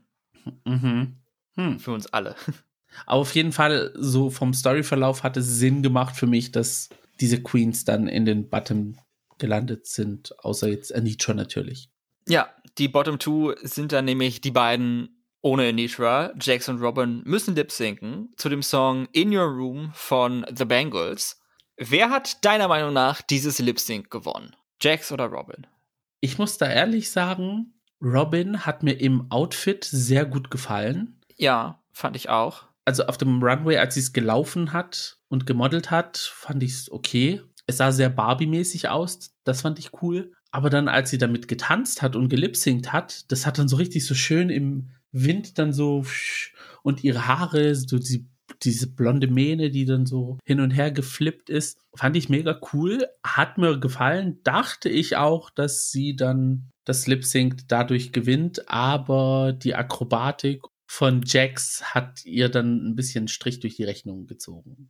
Mhm. Hm. Für uns alle. Aber <laughs> auf jeden Fall, so vom Storyverlauf hat es Sinn gemacht für mich, dass diese Queens dann in den Bottom gelandet sind, außer jetzt Anitra natürlich. Ja, die Bottom Two sind dann nämlich die beiden ohne Anitra. Jax und Robin müssen lip sinken zu dem Song In Your Room von The Bangles. Wer hat deiner Meinung nach dieses Lip Sync gewonnen? Jax oder Robin? Ich muss da ehrlich sagen, Robin hat mir im Outfit sehr gut gefallen. Ja, fand ich auch. Also auf dem Runway, als sie es gelaufen hat und gemodelt hat, fand ich es okay. Es sah sehr Barbie-mäßig aus, das fand ich cool. Aber dann, als sie damit getanzt hat und gelipsingt hat, das hat dann so richtig so schön im Wind dann so und ihre Haare, so die diese blonde Mähne, die dann so hin und her geflippt ist, fand ich mega cool. Hat mir gefallen. Dachte ich auch, dass sie dann das Lip Sync dadurch gewinnt, aber die Akrobatik von Jax hat ihr dann ein bisschen Strich durch die Rechnung gezogen.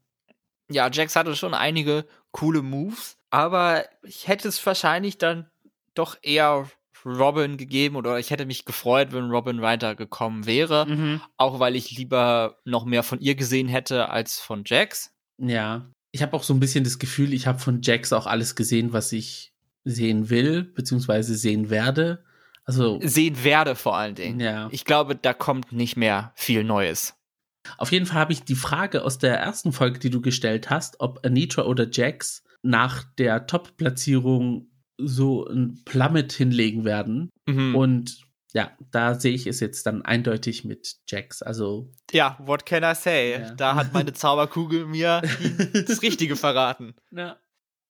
Ja, Jax hatte schon einige coole Moves, aber ich hätte es wahrscheinlich dann doch eher Robin gegeben oder ich hätte mich gefreut, wenn Robin weitergekommen wäre. Mhm. Auch weil ich lieber noch mehr von ihr gesehen hätte als von Jax. Ja. Ich habe auch so ein bisschen das Gefühl, ich habe von Jax auch alles gesehen, was ich sehen will, beziehungsweise sehen werde. Also. Sehen werde vor allen Dingen. Ja. Ich glaube, da kommt nicht mehr viel Neues. Auf jeden Fall habe ich die Frage aus der ersten Folge, die du gestellt hast, ob Anitra oder Jax nach der Top-Platzierung so ein Plummet hinlegen werden. Mhm. Und ja, da sehe ich es jetzt dann eindeutig mit Jax. Also. Ja, what can I say? Ja. Da hat meine <laughs> Zauberkugel mir das Richtige verraten. Ja.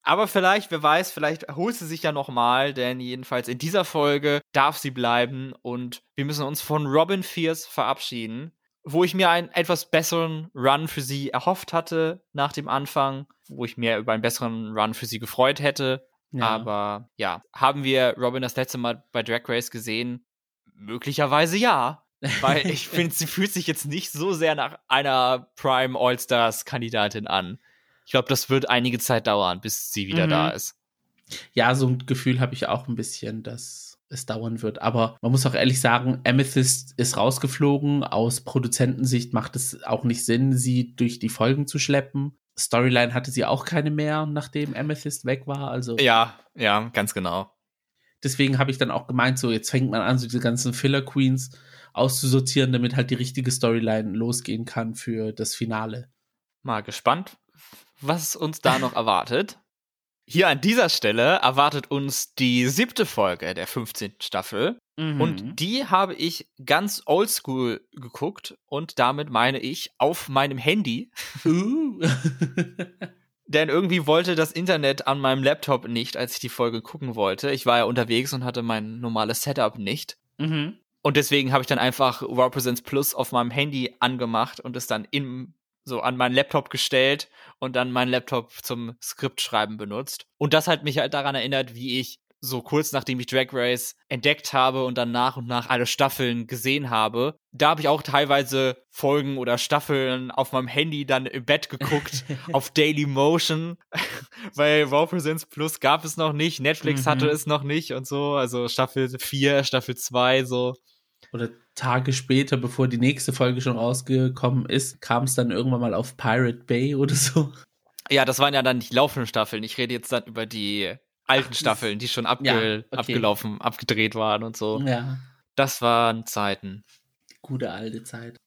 Aber vielleicht, wer weiß, vielleicht holt sie sich ja nochmal, denn jedenfalls in dieser Folge darf sie bleiben und wir müssen uns von Robin Fierce verabschieden, wo ich mir einen etwas besseren Run für sie erhofft hatte nach dem Anfang, wo ich mir über einen besseren Run für sie gefreut hätte. Ja. Aber ja, haben wir Robin das letzte Mal bei Drag Race gesehen? Möglicherweise ja. Weil <laughs> ich finde, sie fühlt sich jetzt nicht so sehr nach einer Prime All-Stars-Kandidatin an. Ich glaube, das wird einige Zeit dauern, bis sie wieder mhm. da ist. Ja, so ein Gefühl habe ich auch ein bisschen, dass es dauern wird. Aber man muss auch ehrlich sagen, Amethyst ist rausgeflogen. Aus Produzentensicht macht es auch nicht Sinn, sie durch die Folgen zu schleppen. Storyline hatte sie auch keine mehr, nachdem Amethyst weg war. Also ja, ja, ganz genau. Deswegen habe ich dann auch gemeint, so jetzt fängt man an, so diese ganzen Filler Queens auszusortieren, damit halt die richtige Storyline losgehen kann für das Finale. Mal gespannt, was uns da noch erwartet. Hier an dieser Stelle erwartet uns die siebte Folge der 15. Staffel. Mhm. Und die habe ich ganz oldschool geguckt und damit meine ich auf meinem Handy. Uh. <laughs> denn irgendwie wollte das Internet an meinem Laptop nicht, als ich die Folge gucken wollte. Ich war ja unterwegs und hatte mein normales Setup nicht. Mhm. Und deswegen habe ich dann einfach War Presents Plus auf meinem Handy angemacht und es dann in, so an meinen Laptop gestellt und dann meinen Laptop zum Skriptschreiben benutzt. Und das hat mich halt daran erinnert, wie ich so kurz nachdem ich Drag Race entdeckt habe und dann nach und nach alle Staffeln gesehen habe, da habe ich auch teilweise Folgen oder Staffeln auf meinem Handy dann im Bett geguckt, <laughs> auf Daily Motion, <laughs> weil Raw Presents Plus gab es noch nicht, Netflix Mhm. hatte es noch nicht und so, also Staffel 4, Staffel 2, so. Oder Tage später, bevor die nächste Folge schon rausgekommen ist, kam es dann irgendwann mal auf Pirate Bay oder so. Ja, das waren ja dann die laufenden Staffeln. Ich rede jetzt dann über die alten das- Staffeln, die schon abge Ja, okay. abgelaufen, abgedreht waren und so. Ja, Das waren Zeiten. gute alte Zeit.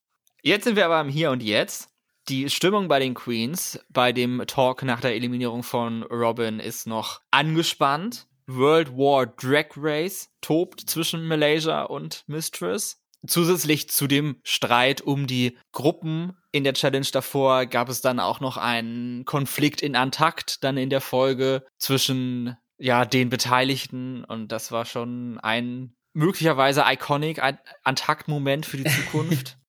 Jetzt sind wir aber im Hier und Jetzt. Die Stimmung bei den Queens, bei dem Talk nach der Eliminierung von Robin ist noch angespannt. World War Drag Race tobt zwischen Malaysia und Mistress. Zusätzlich zu dem Streit um die Gruppen in der Challenge davor gab es dann auch noch einen Konflikt in Antakt dann in der Folge zwischen ja den Beteiligten und das war schon ein möglicherweise iconic Antakt-Moment für die Zukunft. <laughs>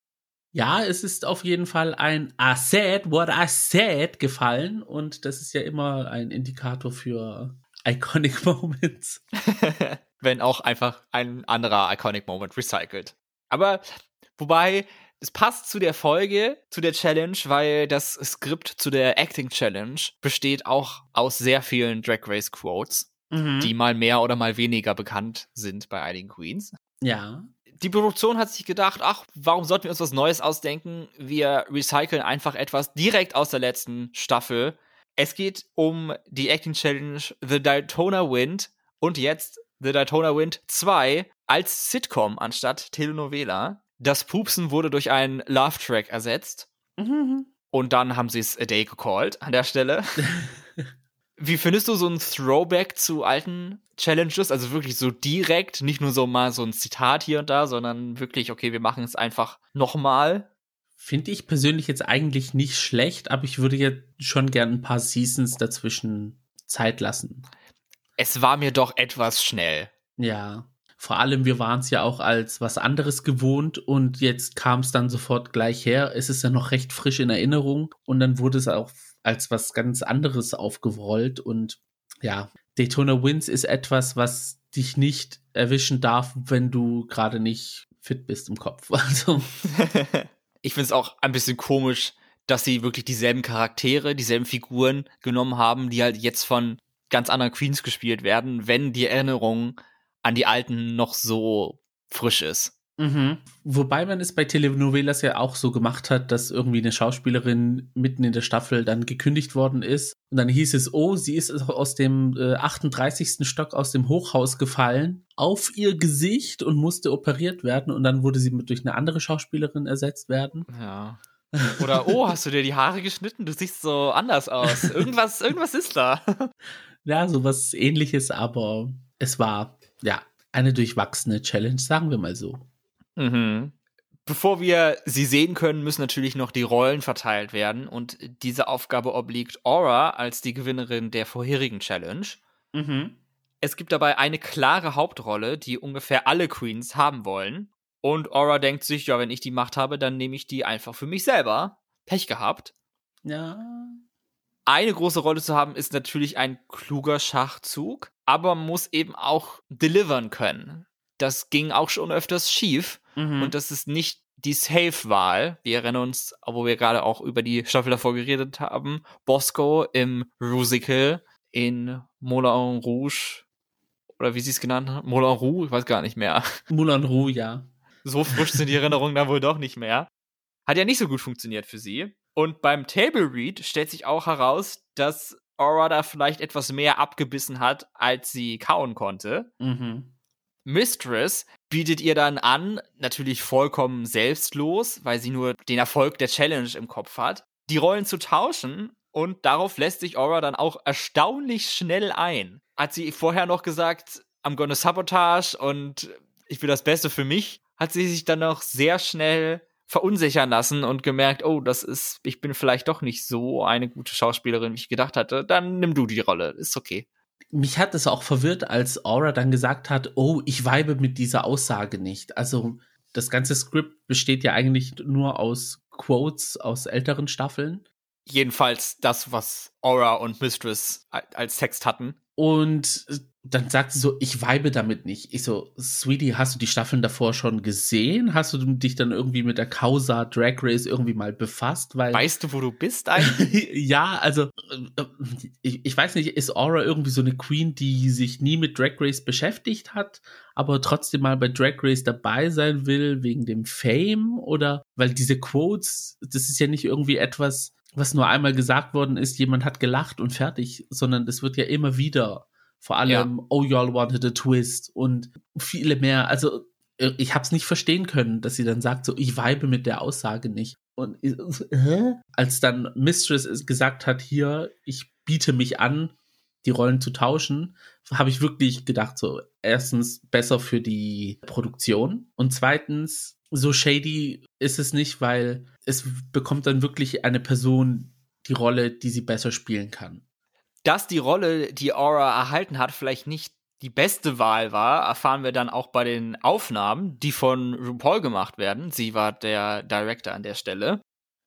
Ja, es ist auf jeden Fall ein I said what I said gefallen und das ist ja immer ein Indikator für Iconic <laughs> Moments. <laughs> Wenn auch einfach ein anderer Iconic Moment recycelt. Aber wobei, es passt zu der Folge, zu der Challenge, weil das Skript zu der Acting Challenge besteht auch aus sehr vielen Drag Race Quotes, Mhm. die mal mehr oder mal weniger bekannt sind bei einigen Queens. ja. Die Produktion hat sich gedacht, ach, warum sollten wir uns was Neues ausdenken? Wir recyceln einfach etwas direkt aus der letzten Staffel. Es geht um die Acting Challenge The Daytona Wind und jetzt The Daytona Wind 2 als Sitcom anstatt Telenovela. Das Pupsen wurde durch einen Love-Track ersetzt Mhm. und dann haben sie es A Day gecallt an der Stelle. <laughs> Wie findest du so ein Throwback zu alten Challenges? Also wirklich so direkt, nicht nur so mal so ein Zitat hier und da, sondern wirklich, okay, wir machen es einfach nochmal. Finde ich persönlich jetzt eigentlich nicht schlecht, aber ich würde jetzt schon gern ein paar Seasons dazwischen Zeit lassen. Es war mir doch etwas schnell. Ja. Vor allem, wir waren es ja auch als was anderes gewohnt und jetzt kam es dann sofort gleich her. Es ist ja noch recht frisch in Erinnerung und dann wurde es auch als was ganz anderes aufgerollt und ja, Daytona Wins ist etwas, was dich nicht erwischen darf, wenn du gerade nicht fit bist im Kopf. <laughs> Also, <laughs> ich finde es auch ein bisschen komisch, dass sie wirklich dieselben Charaktere, dieselben Figuren genommen haben, die halt jetzt von ganz anderen Queens gespielt werden, wenn die Erinnerung an die alten noch so frisch ist. Mhm. Wobei man es bei Telenovelas ja auch so gemacht hat, dass irgendwie eine Schauspielerin mitten in der Staffel dann gekündigt worden ist. Und dann hieß es, oh, sie ist aus dem äh, 38. Stock aus dem Hochhaus gefallen, auf ihr Gesicht und musste operiert werden. Und dann wurde sie mit durch eine andere Schauspielerin ersetzt werden. Ja. <laughs> Oder, oh, hast du dir die Haare geschnitten? Du siehst so anders aus. <laughs> Irgendwas, irgendwas ist da. <laughs> Ja, sowas ähnliches, aber es war, ja, eine durchwachsene Challenge, sagen wir mal so. Mhm. Bevor wir sie sehen können, müssen natürlich noch die Rollen verteilt werden und diese Aufgabe obliegt Aura als die Gewinnerin der vorherigen Challenge. Mhm. Es gibt dabei eine klare Hauptrolle, die ungefähr alle Queens haben wollen. Und Aura denkt sich, ja, wenn ich die Macht habe, dann nehme ich die einfach für mich selber. Pech gehabt. Ja. Eine große Rolle zu haben, ist natürlich ein kluger Schachzug, aber man muss eben auch delivern können. Das ging auch schon öfters schief. Mhm. Und das ist nicht die Safe-Wahl. Wir erinnern uns, wo wir gerade auch über die Staffel davor geredet haben. Bosco im Rusical in Moulin Rouge. Oder wie sie es genannt haben. Moulin Rouge, ich weiß gar nicht mehr. <laughs> Moulin Rouge, ja. So frisch sind die Erinnerungen dann wohl doch nicht mehr. Hat ja nicht so gut funktioniert für sie. Und beim Table Read stellt sich auch heraus, dass Aura da vielleicht etwas mehr abgebissen hat, als sie kauen konnte. Mhm. Mistress bietet ihr dann an, natürlich vollkommen selbstlos, weil sie nur den Erfolg der Challenge im Kopf hat, die Rollen zu tauschen und darauf lässt sich Aura dann auch erstaunlich schnell ein. Hat sie vorher noch gesagt, I'm gonna sabotage und ich will das Beste für mich, hat sie sich dann noch sehr schnell verunsichern lassen und gemerkt, oh, das ist, ich bin vielleicht doch nicht so eine gute Schauspielerin, wie ich gedacht hatte, dann nimm du die Rolle, ist okay. Mich hat es auch verwirrt, als Aura dann gesagt hat, oh, ich weibe mit dieser Aussage nicht. Also das ganze Skript besteht ja eigentlich nur aus Quotes aus älteren Staffeln. Jedenfalls das, was Aura und Mistress als Text hatten. Und dann sagt sie so, ich weibe damit nicht. Ich so, Sweetie, hast du die Staffeln davor schon gesehen? Hast du dich dann irgendwie mit der Causa Drag Race irgendwie mal befasst? Weil weißt du, wo du bist eigentlich? <laughs> ja, also äh, ich, ich weiß nicht, ist Aura irgendwie so eine Queen, die sich nie mit Drag Race beschäftigt hat, aber trotzdem mal bei Drag Race dabei sein will wegen dem Fame? Oder weil diese Quotes, das ist ja nicht irgendwie etwas, was nur einmal gesagt worden ist, jemand hat gelacht und fertig, sondern das wird ja immer wieder vor allem ja. Oh Y'all Wanted a Twist und viele mehr. Also äh, ich habe es nicht verstehen können, dass sie dann sagt, so ich weibe mit der Aussage nicht. Und äh, als dann Mistress gesagt hat, hier, ich biete mich an, die Rollen zu tauschen, habe ich wirklich gedacht, so erstens besser für die Produktion und zweitens so shady ist es nicht, weil es bekommt dann wirklich eine Person die Rolle, die sie besser spielen kann dass die Rolle, die Aura erhalten hat, vielleicht nicht die beste Wahl war, erfahren wir dann auch bei den Aufnahmen, die von RuPaul gemacht werden. Sie war der Director an der Stelle.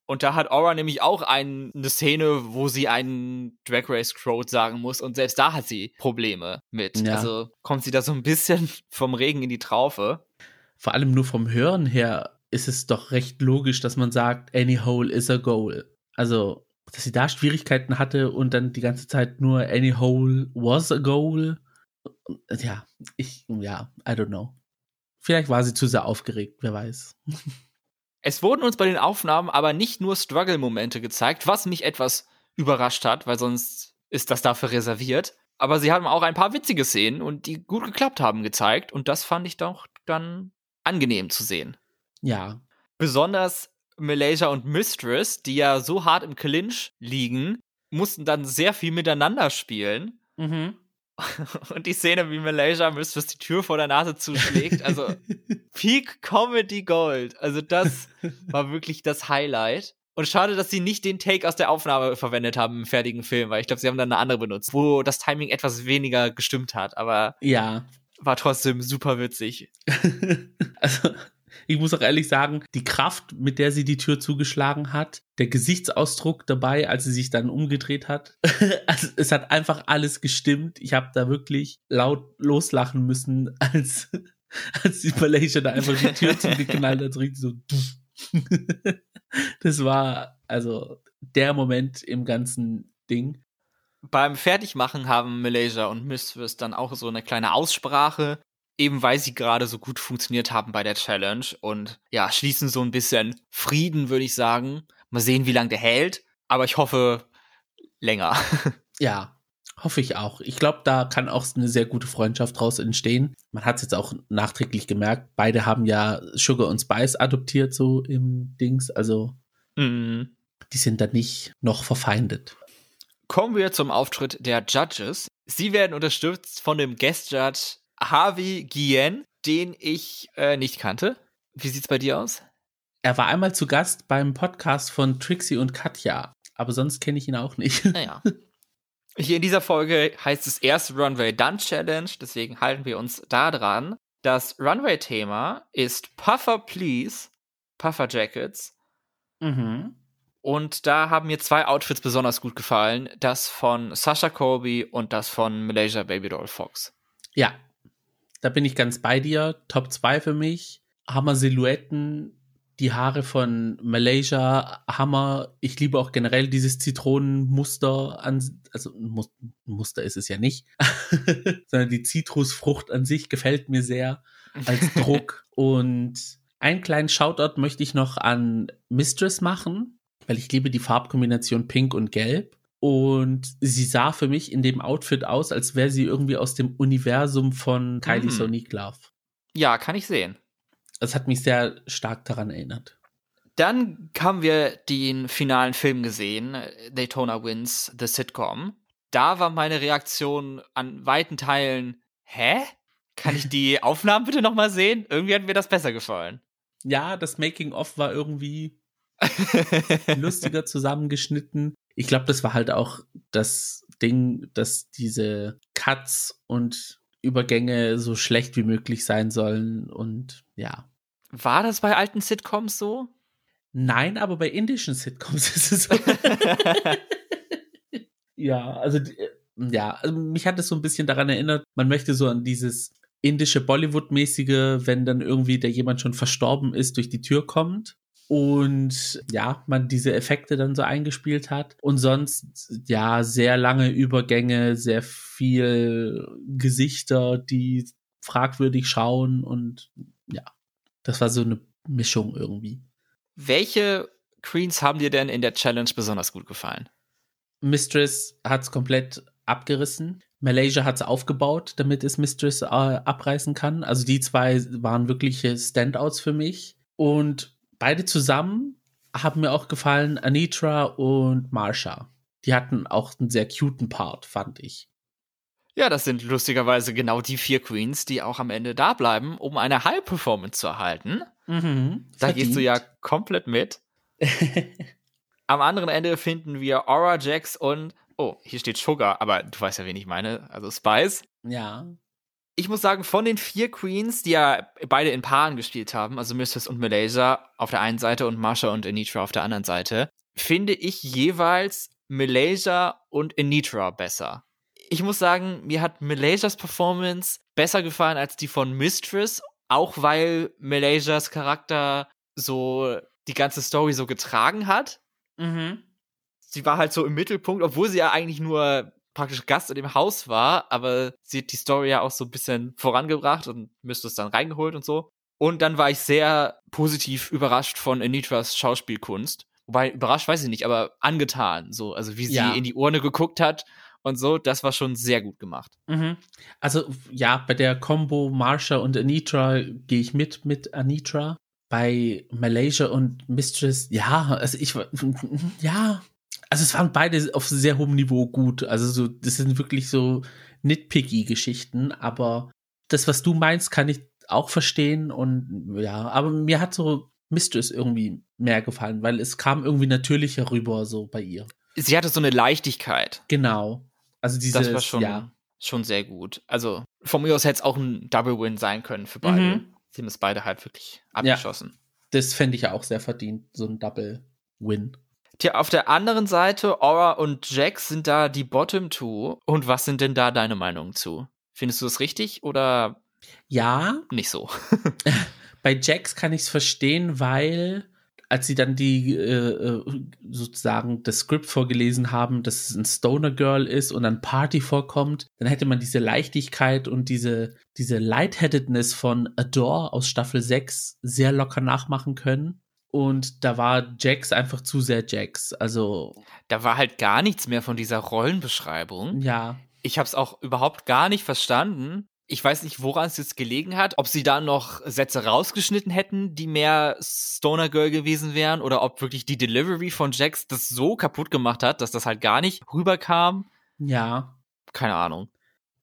Und da hat Aura nämlich auch ein, eine Szene, wo sie einen Drag Race Quote sagen muss und selbst da hat sie Probleme mit. Ja. Also kommt sie da so ein bisschen vom Regen in die Traufe. Vor allem nur vom Hören her ist es doch recht logisch, dass man sagt, any hole is a goal. Also dass sie da Schwierigkeiten hatte und dann die ganze Zeit nur any hole was a goal. Ja, ich, ja, I don't know. Vielleicht war sie zu sehr aufgeregt, wer weiß. <laughs> Es wurden uns bei den Aufnahmen aber nicht nur Struggle-Momente gezeigt, was mich etwas überrascht hat, weil sonst ist das dafür reserviert. Aber sie haben auch ein paar witzige Szenen und die gut geklappt haben gezeigt und das fand ich doch dann angenehm zu sehen. Ja. Besonders Malaysia und Mistress, die ja so hart im Clinch liegen, mussten dann sehr viel miteinander spielen. Mhm. <laughs> Und die Szene, wie Malaysia Mistress die Tür vor der Nase zuschlägt, also <laughs> Peak Comedy Gold. Also das <laughs> war wirklich das Highlight. Und schade, dass sie nicht den Take aus der Aufnahme verwendet haben im fertigen Film, weil ich glaube, sie haben dann eine andere benutzt, wo das Timing etwas weniger gestimmt hat, aber ja. War trotzdem super witzig. <laughs> also ich muss auch ehrlich sagen, die Kraft, mit der sie die Tür zugeschlagen hat, der Gesichtsausdruck dabei, als sie sich dann umgedreht hat, <laughs> also es hat einfach alles gestimmt. Ich habe da wirklich laut loslachen müssen, <laughs> als, als die Malaysia da einfach die Tür zugeknallt hat, richtig so. das war also der Moment im ganzen Ding beim Fertigmachen haben Malaysia und Mistress dann auch so eine kleine Aussprache eben weil sie gerade so gut funktioniert haben bei der Challenge und ja, schließen so ein bisschen Frieden, würde ich sagen. Mal sehen, wie lange der hält, aber ich hoffe länger. <laughs> Ja, hoffe ich auch. Ich glaube, da kann auch eine sehr gute Freundschaft draus entstehen. Man hat es jetzt auch nachträglich gemerkt, beide haben ja Sugar und Spice adoptiert, so im Dings, also mhm. die sind da nicht noch verfeindet. Kommen wir zum Auftritt der Judges. Sie werden unterstützt von dem Guest Judge Harvey Guillen, den ich äh, nicht kannte. Wie sieht's bei dir aus? Er war einmal zu Gast beim Podcast von Trixie und Katja, aber sonst kenne ich ihn auch nicht. <laughs> Naja. Hier in dieser Folge heißt es erst Runway Done Challenge, deswegen halten wir uns da dran. Das Runway-Thema ist Puffer Please, Puffer Jackets. Mhm. Und da haben mir zwei Outfits besonders gut gefallen. Das von Sasha Colby und das von Malaysia Baby Doll Fox. Ja, da bin ich ganz bei dir. Top 2 für mich. Hammer Silhouetten, die Haare von Malaysia, Hammer. Ich liebe auch generell dieses Zitronenmuster an, also Muster ist es ja nicht, <laughs> sondern die Zitrusfrucht an sich gefällt mir sehr als <laughs> Druck. Und einen kleinen Shoutout möchte ich noch an Mistress machen, weil ich liebe die Farbkombination Pink und Gelb. Und sie sah für mich in dem Outfit aus, als wäre sie irgendwie aus dem Universum von Kylie mhm. Sonique Love. Ja, kann ich sehen. Das hat mich sehr stark daran erinnert. Dann haben wir den finalen Film gesehen, Daytona Wins, The Sitcom. Da war meine Reaktion an weiten Teilen, hä? Kann ich die <laughs> Aufnahmen bitte nochmal sehen? Irgendwie hat mir das besser gefallen. ja, das Making-of war irgendwie <laughs> lustiger zusammengeschnitten. Ich glaube, das war halt auch das Ding, dass diese Cuts und Übergänge so schlecht wie möglich sein sollen und ja. War das bei alten Sitcoms so? Nein, aber bei indischen Sitcoms <laughs> ist es so. <laughs> ja, also ja, also mich hat es so ein bisschen daran erinnert, man möchte so an dieses indische Bollywood-mäßige, wenn dann irgendwie der jemand schon verstorben ist, durch die Tür kommt und ja, man diese Effekte dann so eingespielt hat und sonst ja sehr lange Übergänge, sehr viel Gesichter, die fragwürdig schauen und ja, das war so eine Mischung irgendwie. Welche Queens haben dir denn in der Challenge besonders gut gefallen? Mistress hat es komplett abgerissen. Malaysia hat es aufgebaut, damit es Mistress äh, abreißen kann. Also die zwei waren wirkliche Standouts für mich. Und beide zusammen haben mir auch gefallen, Anitra und Marsha. Die hatten auch einen sehr cuten Part, fand ich. Ja, das sind lustigerweise genau die vier Queens, die auch am Ende da bleiben, um eine High-Performance zu erhalten. Mhm, da gehst du ja komplett mit. <laughs> am anderen Ende finden wir Aura Jax und Oh, hier steht Sugar, aber du weißt ja, wen ich meine. Also Spice. Ja. Ich muss sagen, von den vier Queens, die ja beide in Paaren gespielt haben, also Mistress und Malaysia auf der einen Seite und Marsha und Anitra auf der anderen Seite, finde ich jeweils Malaysia und Anitra besser. Ich muss sagen, mir hat Malaysias Performance besser gefallen als die von Mistress, auch weil Malaysias Charakter so die ganze Story so getragen hat. Mhm sie war halt so im Mittelpunkt, obwohl sie ja eigentlich nur praktisch Gast in dem Haus war, aber sie hat die Story ja auch so ein bisschen vorangebracht und müsste es dann reingeholt und so. Und dann war ich sehr positiv überrascht von Anitras Schauspielkunst. Wobei, überrascht weiß ich nicht, aber angetan, so. Also, wie sie ja. in die Urne geguckt hat und so, das war schon sehr gut gemacht. Mhm. Also, ja, bei der Combo Marsha und Anitra gehe ich mit, mit Anitra. Bei Malaysia und Mistress, ja, also ich, <laughs> ja, also es waren beide auf sehr hohem Niveau gut. Also so, das sind wirklich so nitpicky Geschichten, aber das, was du meinst, kann ich auch verstehen und ja, aber mir hat so Mistress irgendwie mehr gefallen, weil es kam irgendwie natürlicher rüber so bei ihr. Sie hatte so eine Leichtigkeit. Genau. Also dieses, das war schon, ja. schon sehr gut. Also von mir aus hätte es auch ein Double Win sein können für beide. Mhm. Sie haben es beide halt wirklich abgeschossen. Ja, das fände ich ja auch sehr verdient, so ein Double Win. Tja, auf der anderen Seite, Aura und Jax sind da die Bottom Two. Und was sind denn da deine Meinungen zu? Findest du das richtig oder ja nicht so? <laughs> Bei Jax kann ich es verstehen, weil als sie dann die äh, äh, sozusagen das Skript vorgelesen haben, dass es ein Stoner Girl ist und dann Party vorkommt, dann hätte man diese Leichtigkeit und diese diese Lightheadedness von Adore aus Staffel 6 sehr locker nachmachen können. Und da war Jax einfach zu sehr Jax. Also. Da war halt gar nichts mehr von dieser Rollenbeschreibung. Ja. Ich habe es auch überhaupt gar nicht verstanden. Ich weiß nicht, woran es jetzt gelegen hat, ob sie da noch Sätze rausgeschnitten hätten, die mehr Stoner Girl gewesen wären, oder ob wirklich die Delivery von Jax das so kaputt gemacht hat, dass das halt gar nicht rüberkam. Ja. Keine Ahnung.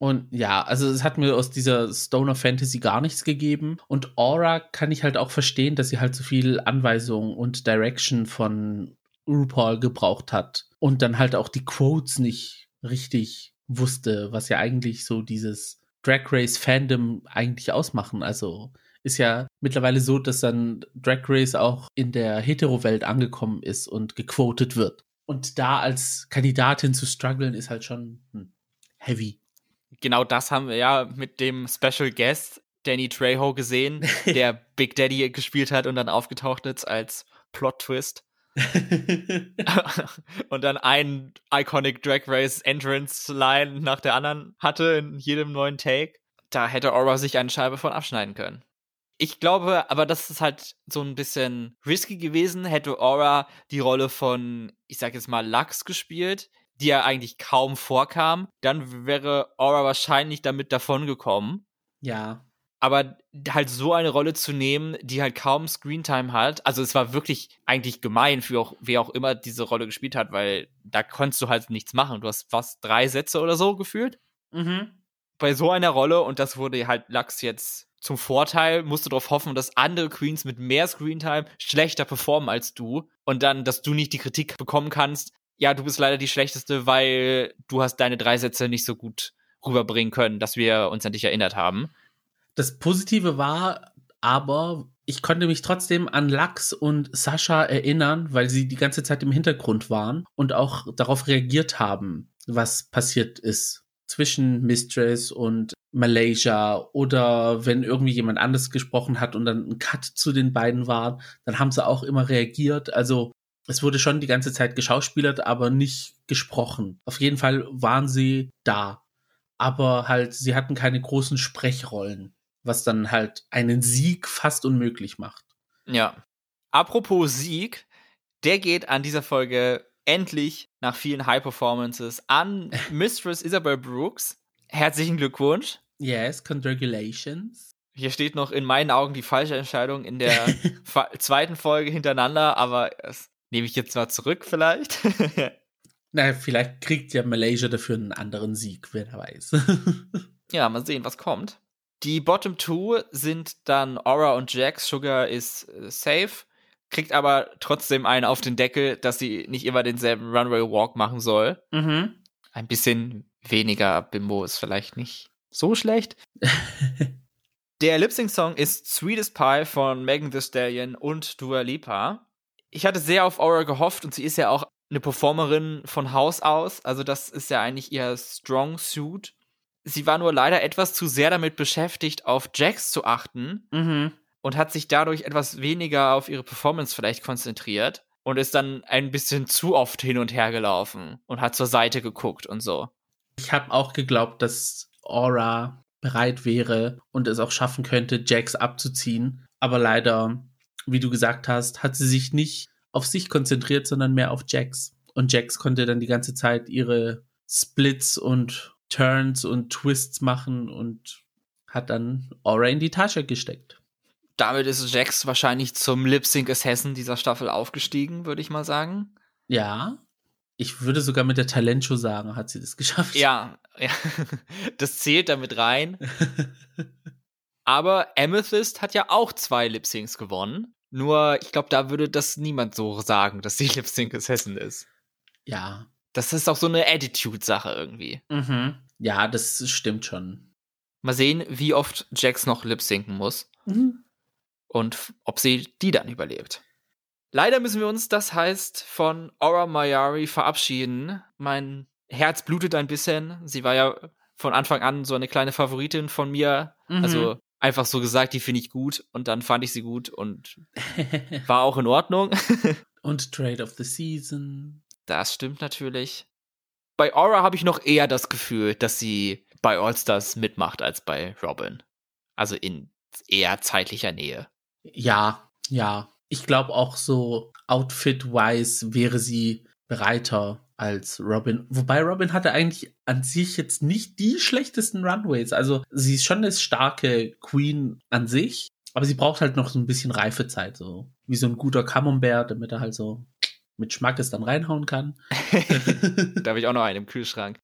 Und ja, also es hat mir aus dieser Stoner Fantasy gar nichts gegeben. Und Aura kann ich halt auch verstehen, dass sie halt so viel Anweisung und Direction von RuPaul gebraucht hat. Und dann halt auch die Quotes nicht richtig wusste, was ja eigentlich so dieses Drag Race Fandom eigentlich ausmachen. Also ist ja mittlerweile so, dass dann Drag Race auch in der Hetero-Welt angekommen ist und gequotet wird. Und da als Kandidatin zu strugglen, ist halt schon hm, heavy genau das haben wir ja mit dem Special Guest Danny Trejo gesehen, <laughs> der Big Daddy gespielt hat und dann aufgetaucht ist als Plot-Twist. <laughs> <laughs> und dann ein Iconic Drag Race Entrance Line nach der anderen hatte in jedem neuen Take. Da hätte Aura sich eine Scheibe von abschneiden können. Ich glaube, aber das ist halt so ein bisschen risky gewesen, hätte Aura die Rolle von, ich sag jetzt mal, Lux gespielt, die ja eigentlich kaum vorkam, dann wäre Aura wahrscheinlich damit davongekommen. Ja. Aber halt so eine Rolle zu nehmen, die halt kaum Screentime hat, also es war wirklich eigentlich gemein für auch, wer auch immer diese Rolle gespielt hat, weil da konntest du halt nichts machen. Du hast fast drei Sätze oder so gefühlt. Mhm. Bei so einer Rolle, und das wurde halt Lachs jetzt zum Vorteil, musst du darauf hoffen, dass andere Queens mit mehr Screentime schlechter performen als du und dann, dass du nicht die Kritik bekommen kannst, ja, du bist leider die schlechteste, weil du hast deine drei Sätze nicht so gut rüberbringen können, dass wir uns an dich erinnert haben. Das Positive war aber, ich konnte mich trotzdem an Lux und Sascha erinnern, weil sie die ganze Zeit im Hintergrund waren und auch darauf reagiert haben, was passiert ist zwischen Mistress und Malaysia oder wenn irgendwie jemand anders gesprochen hat und dann ein Cut zu den beiden war, dann haben sie auch immer reagiert. Also es wurde schon die ganze Zeit geschauspielert, aber nicht gesprochen. Auf jeden Fall waren sie da. Aber halt, sie hatten keine großen Sprechrollen, was dann halt einen Sieg fast unmöglich macht. Ja. Apropos Sieg, der geht an dieser Folge endlich nach vielen High Performances an <laughs> Mistress Isabel Brooks. Herzlichen Glückwunsch. Yes, congratulations. Hier steht noch in meinen Augen die falsche Entscheidung in der <laughs> zweiten Folge hintereinander, aber das nehme ich jetzt mal zurück vielleicht. <laughs> Na, vielleicht kriegt ja Malaysia dafür einen anderen Sieg, wer weiß. <laughs> ja, mal sehen, was kommt. Die Bottom Two sind dann Aura und Jax. Sugar ist äh, safe kriegt aber trotzdem einen auf den Deckel, dass sie nicht immer denselben Runway Walk machen soll. Mhm. Ein bisschen weniger Bimbo ist vielleicht nicht so schlecht. <laughs> Der Lip-Sync-Song ist Sweetest Pie von Megan Thee Stallion und Dua Lipa. Ich hatte sehr auf Aura gehofft und sie ist ja auch eine Performerin von Haus aus. Also das ist ja eigentlich ihr Strong Suit. Sie war nur leider etwas zu sehr damit beschäftigt, auf Jax zu achten. Mhm und hat sich dadurch etwas weniger auf ihre Performance vielleicht konzentriert und ist dann ein bisschen zu oft hin und her gelaufen und hat zur Seite geguckt und so. Ich habe auch geglaubt, dass Aura bereit wäre und es auch schaffen könnte, Jax abzuziehen. Aber leider, wie du gesagt hast, hat sie sich nicht auf sich konzentriert, sondern mehr auf Jax. Und Jax konnte dann die ganze Zeit ihre Splits und Turns und Twists machen und hat dann Aura in die Tasche gesteckt damit ist Jax wahrscheinlich zum Lip Sync Assassin dieser Staffel aufgestiegen, würde ich mal sagen. Ja. Ich würde sogar mit der Talentshow sagen, hat sie das geschafft. Ja, ja. <laughs> das zählt damit rein. <laughs> Aber Amethyst hat ja auch zwei Lip Syncs gewonnen. Nur, ich glaube, da würde das niemand so sagen, dass sie <laughs> Lip Sync Assassin ist. Ja. Das ist auch so eine Attitude-Sache irgendwie. Mhm. Ja, das stimmt schon. Mal sehen, wie oft Jax noch lip sinken muss. Mhm und ob sie die dann überlebt. Leider müssen wir uns, das heißt, von Aura Mayari verabschieden. Mein Herz blutet ein bisschen. Sie war ja von Anfang an so eine kleine Favoritin von mir. Mhm. Also einfach so gesagt, die finde ich gut und dann fand ich sie gut und <laughs> war auch in Ordnung. <laughs> und Trade of the Season. Das stimmt natürlich. Bei Aura habe ich noch eher das Gefühl, dass sie bei All-Stars mitmacht als bei Robin. Also in eher zeitlicher Nähe. Ja, ja. Ich glaube auch so outfit-wise wäre sie breiter als Robin. Wobei Robin hatte eigentlich an sich jetzt nicht die schlechtesten Runways. Also sie ist schon eine starke Queen an sich, aber sie braucht halt noch so ein bisschen Reifezeit, so wie so ein guter Camembert, damit er halt so mit Schmackes dann reinhauen kann. <laughs> da habe ich auch noch einen im Kühlschrank.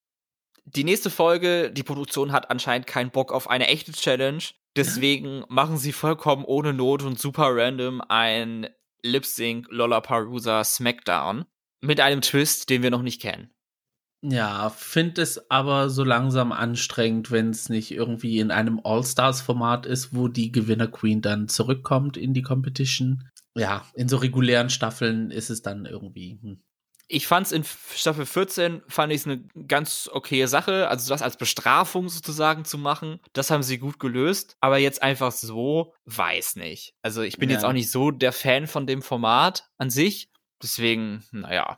Die nächste Folge, die Produktion hat anscheinend keinen Bock auf eine echte Challenge. Deswegen machen sie vollkommen ohne Not und super random ein Lip Sync Lollapalooza Smackdown mit einem Twist, den wir noch nicht kennen. Ja, finde es aber so langsam anstrengend, wenn es nicht irgendwie in einem All-Stars-Format ist, wo die Gewinner-Queen dann zurückkommt in die Competition. Ja, in so regulären Staffeln ist es dann irgendwie. Hm ich fand es in Staffel 14, fand ich es eine ganz okaye Sache. Also das als Bestrafung sozusagen zu machen, das haben sie gut gelöst. Aber jetzt einfach so, weiß nicht. Also ich bin ja. jetzt auch nicht so der Fan von dem Format an sich. Deswegen, naja,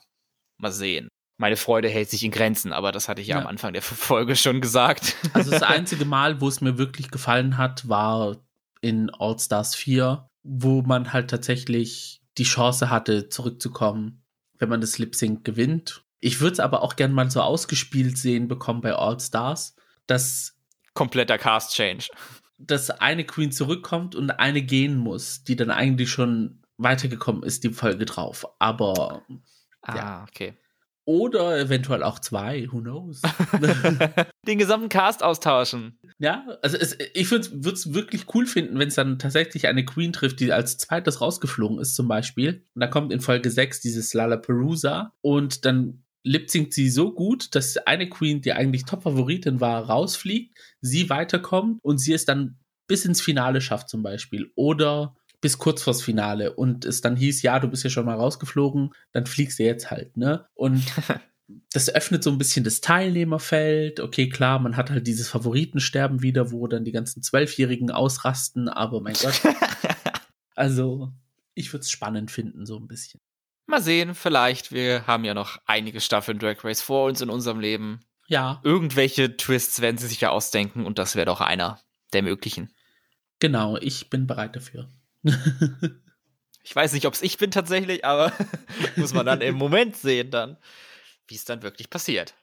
mal sehen. Meine Freude hält sich in Grenzen, aber das hatte ich ja, ja am Anfang der Folge schon gesagt. <laughs> Also das <laughs> einzige Mal, wo es mir wirklich gefallen hat, war in All Stars 4, wo man halt tatsächlich die Chance hatte, zurückzukommen wenn man das Lip Sync gewinnt. Ich würde es aber auch gern mal so ausgespielt sehen bekommen bei All Stars, dass kompletter Cast Change. Dass eine Queen zurückkommt und eine gehen muss, die dann eigentlich schon weitergekommen ist, die Folge drauf. Aber ah, ja. okay. Oder eventuell auch zwei, who knows? <laughs> Den gesamten Cast austauschen. Ja, also es, ich würde es wirklich cool finden, wenn es dann tatsächlich eine Queen trifft, die als zweites rausgeflogen ist, zum Beispiel. Und da kommt in Folge 6 dieses Lollapalooza und dann lip-singt sie so gut, dass eine Queen, die eigentlich Top-Favoritin war, rausfliegt, sie weiterkommt und sie es dann bis ins Finale schafft, zum Beispiel. Oder bis kurz vors Finale und es dann hieß, ja, du bist ja schon mal rausgeflogen, dann fliegst du jetzt halt, ne? Und <laughs> das öffnet so ein bisschen das Teilnehmerfeld. Okay, klar, man hat halt dieses Favoritensterben wieder, wo dann die ganzen Zwölfjährigen ausrasten, aber mein Gott. <laughs> also, ich würde es spannend finden, so ein bisschen. Mal sehen, vielleicht. Wir haben ja noch einige Staffeln Drag Race vor uns in unserem Leben. Ja. Irgendwelche Twists werden sie sich ja ausdenken und das wäre doch einer der möglichen. Genau, ich bin bereit dafür. Ich weiß nicht, ob es ich bin tatsächlich, aber <laughs> muss man dann im Moment sehen dann wie es dann wirklich passiert.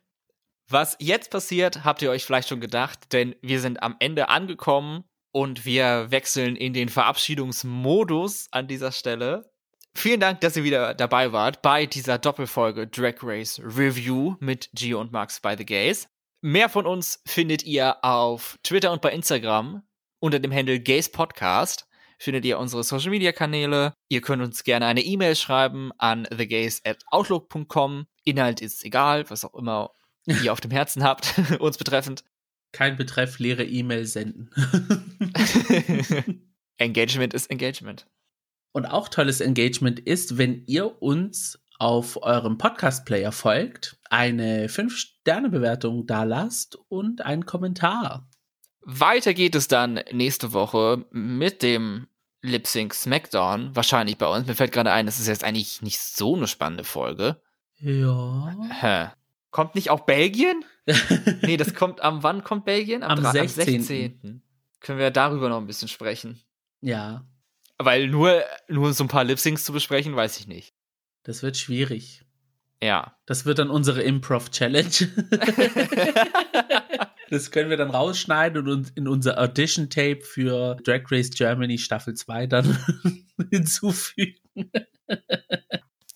Was jetzt passiert, habt ihr euch vielleicht schon gedacht, denn wir sind am Ende angekommen und wir wechseln in den Verabschiedungsmodus an dieser Stelle. Vielen Dank, dass ihr wieder dabei wart bei dieser Doppelfolge Drag Race Review mit Gio und Max bei The Gays. Mehr von uns findet ihr auf Twitter und bei Instagram unter dem Handle Gays Podcast. Findet ihr unsere Social Media Kanäle. Ihr könnt uns gerne eine E-Mail schreiben an thegays at outlook.com. Inhalt ist egal, was auch immer ihr auf dem Herzen habt, <laughs> uns betreffend. Kein Betreff, leere E-Mail senden. <laughs> Engagement ist Engagement. Und auch tolles Engagement ist, wenn ihr uns auf eurem Podcast-Player folgt, eine 5-Sterne-Bewertung da lasst und einen Kommentar. Weiter geht es dann nächste Woche mit dem Lip Sync Smackdown, wahrscheinlich bei uns. Mir fällt gerade ein, das ist jetzt eigentlich nicht so eine spannende Folge. Ja. Hä. Kommt nicht auch Belgien? <laughs> nee, das kommt am, wann kommt Belgien? Am, am 16. Am 16. Können wir darüber noch ein bisschen sprechen? Ja. Weil nur, nur so ein paar Lip-Syncs zu besprechen, weiß ich nicht. Das wird schwierig. Ja. Das wird dann unsere Improv-Challenge. <laughs> <laughs> das können wir dann rausschneiden und in unser Audition-Tape für Drag Race Germany Staffel 2 dann <laughs> hinzufügen.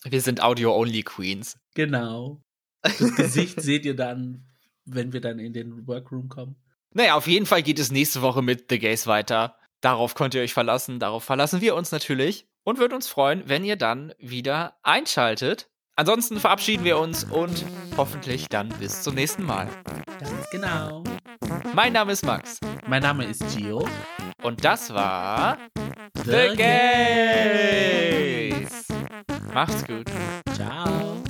Wir sind Audio-Only-Queens. Genau. Das Gesicht seht ihr dann, wenn wir dann in den Workroom kommen. Naja, auf jeden Fall geht es nächste Woche mit The Gays weiter. Darauf könnt ihr euch verlassen. Darauf verlassen wir uns natürlich. Und würden uns freuen, wenn ihr dann wieder einschaltet. Ansonsten verabschieden wir uns und hoffentlich dann bis zum nächsten Mal. Ganz genau. Mein Name ist Max. Mein Name ist Gio. Und das war The, The Gays. Macht's gut. Ciao.